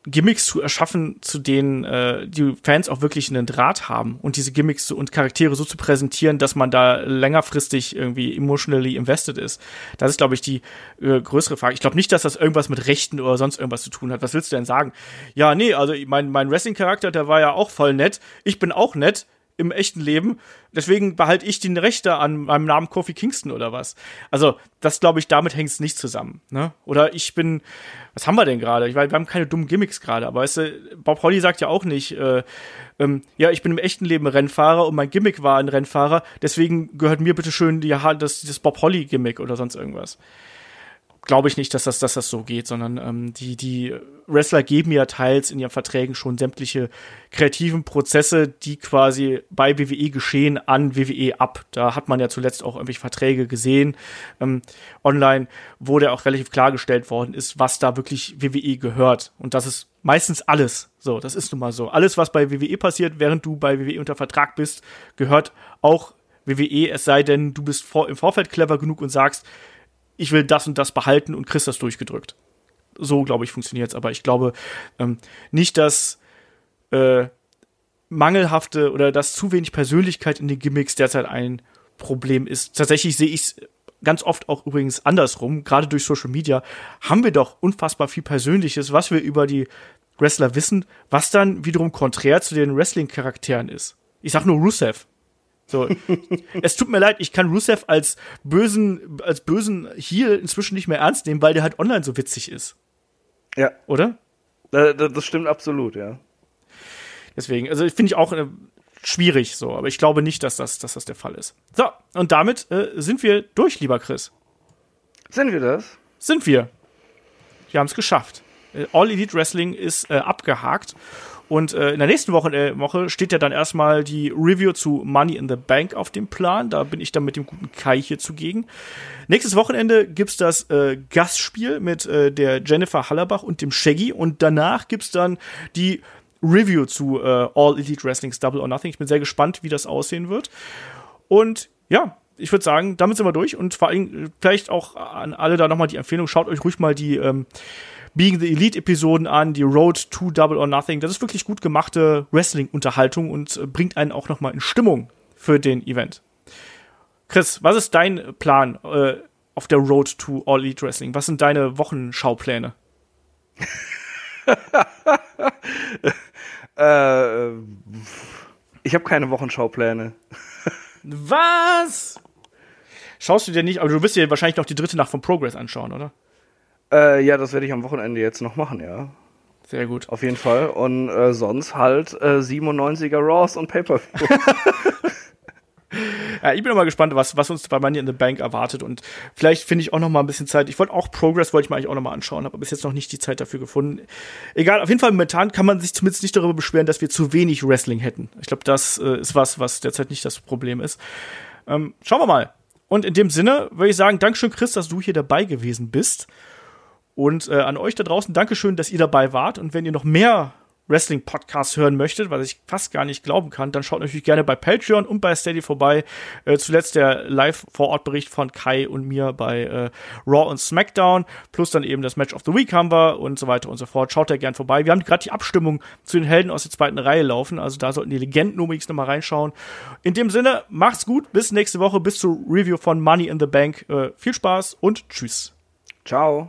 Gimmicks zu erschaffen, zu denen äh, die Fans auch wirklich einen Draht haben und diese Gimmicks und Charaktere so zu präsentieren, dass man da längerfristig irgendwie emotionally invested ist. Das ist, glaube ich, die äh, größere Frage. Ich glaube nicht, dass das irgendwas mit Rechten oder sonst irgendwas zu tun hat. Was willst du denn sagen? Ja, nee, also mein, mein Wrestling-Charakter, der war ja auch voll nett. Ich bin auch nett. Im echten Leben. Deswegen behalte ich den Rechte an meinem Namen Kofi Kingston oder was. Also, das glaube ich, damit hängt es nicht zusammen. Ne? Oder ich bin, was haben wir denn gerade? Ich weiß, wir haben keine dummen Gimmicks gerade, aber weißt du, Bob Holly sagt ja auch nicht, äh, ähm, ja, ich bin im echten Leben Rennfahrer und mein Gimmick war ein Rennfahrer, deswegen gehört mir bitte schön die, das, das Bob Holly Gimmick oder sonst irgendwas glaube ich nicht, dass das, dass das so geht, sondern ähm, die, die Wrestler geben ja teils in ihren Verträgen schon sämtliche kreativen Prozesse, die quasi bei WWE geschehen, an WWE ab. Da hat man ja zuletzt auch irgendwelche Verträge gesehen. Ähm, online wurde auch relativ klargestellt worden ist, was da wirklich WWE gehört. Und das ist meistens alles. So, das ist nun mal so. Alles, was bei WWE passiert, während du bei WWE unter Vertrag bist, gehört auch WWE, es sei denn, du bist vor, im Vorfeld clever genug und sagst, ich will das und das behalten und kriegst das durchgedrückt. So, glaube ich, funktioniert es. Aber ich glaube ähm, nicht, dass äh, mangelhafte oder dass zu wenig Persönlichkeit in den Gimmicks derzeit ein Problem ist. Tatsächlich sehe ich es ganz oft auch übrigens andersrum. Gerade durch Social Media haben wir doch unfassbar viel Persönliches, was wir über die Wrestler wissen, was dann wiederum konträr zu den Wrestling-Charakteren ist. Ich sag nur Rusev. So, es tut mir leid, ich kann Rusev als bösen, als bösen Heel inzwischen nicht mehr ernst nehmen, weil der halt online so witzig ist. Ja. Oder? Das stimmt absolut, ja. Deswegen, also finde ich auch äh, schwierig so, aber ich glaube nicht, dass das, dass das der Fall ist. So, und damit äh, sind wir durch, lieber Chris. Sind wir das? Sind wir. Wir haben es geschafft. Äh, All Elite Wrestling ist äh, abgehakt und äh, in der nächsten Woche, äh, Woche steht ja dann erstmal die Review zu Money in the Bank auf dem Plan. Da bin ich dann mit dem guten Kai hier zugegen. Nächstes Wochenende gibt's das äh, Gastspiel mit äh, der Jennifer Hallerbach und dem Shaggy. Und danach gibt's dann die Review zu äh, All Elite Wrestling's Double or Nothing. Ich bin sehr gespannt, wie das aussehen wird. Und ja, ich würde sagen, damit sind wir durch. Und vor allem vielleicht auch an alle da nochmal die Empfehlung, schaut euch ruhig mal die ähm, Being the Elite-Episoden an, die Road to Double or Nothing. Das ist wirklich gut gemachte Wrestling-Unterhaltung und äh, bringt einen auch nochmal in Stimmung für den Event. Chris, was ist dein Plan äh, auf der Road to All Elite Wrestling? Was sind deine Wochenschaupläne? [laughs] äh, ich habe keine Wochenschaupläne. Was? Schaust du dir nicht, aber du wirst dir wahrscheinlich noch die dritte Nacht von Progress anschauen, oder? Äh, ja, das werde ich am Wochenende jetzt noch machen, ja. Sehr gut. Auf jeden Fall. Und äh, sonst halt äh, 97er Raws und Pay-Per-View. [laughs] ja, ich bin mal gespannt, was, was uns bei Money in the Bank erwartet. Und vielleicht finde ich auch noch mal ein bisschen Zeit. Ich wollte auch Progress, wollte ich mir eigentlich auch noch mal anschauen, habe bis jetzt noch nicht die Zeit dafür gefunden. Egal, auf jeden Fall momentan kann man sich zumindest nicht darüber beschweren, dass wir zu wenig Wrestling hätten. Ich glaube, das äh, ist was, was derzeit nicht das Problem ist. Ähm, schauen wir mal. Und in dem Sinne würde ich sagen, Dankeschön, Chris, dass du hier dabei gewesen bist. Und äh, an euch da draußen, Dankeschön, dass ihr dabei wart. Und wenn ihr noch mehr Wrestling-Podcasts hören möchtet, was ich fast gar nicht glauben kann, dann schaut natürlich gerne bei Patreon und bei Steady vorbei. Äh, zuletzt der Live-Vor-Ort-Bericht von Kai und mir bei äh, Raw und SmackDown, plus dann eben das Match of the Week haben wir und so weiter und so fort. Schaut da gern vorbei. Wir haben gerade die Abstimmung zu den Helden aus der zweiten Reihe laufen, also da sollten die Legenden unbedingt nochmal reinschauen. In dem Sinne, macht's gut, bis nächste Woche, bis zur Review von Money in the Bank. Äh, viel Spaß und tschüss. Ciao.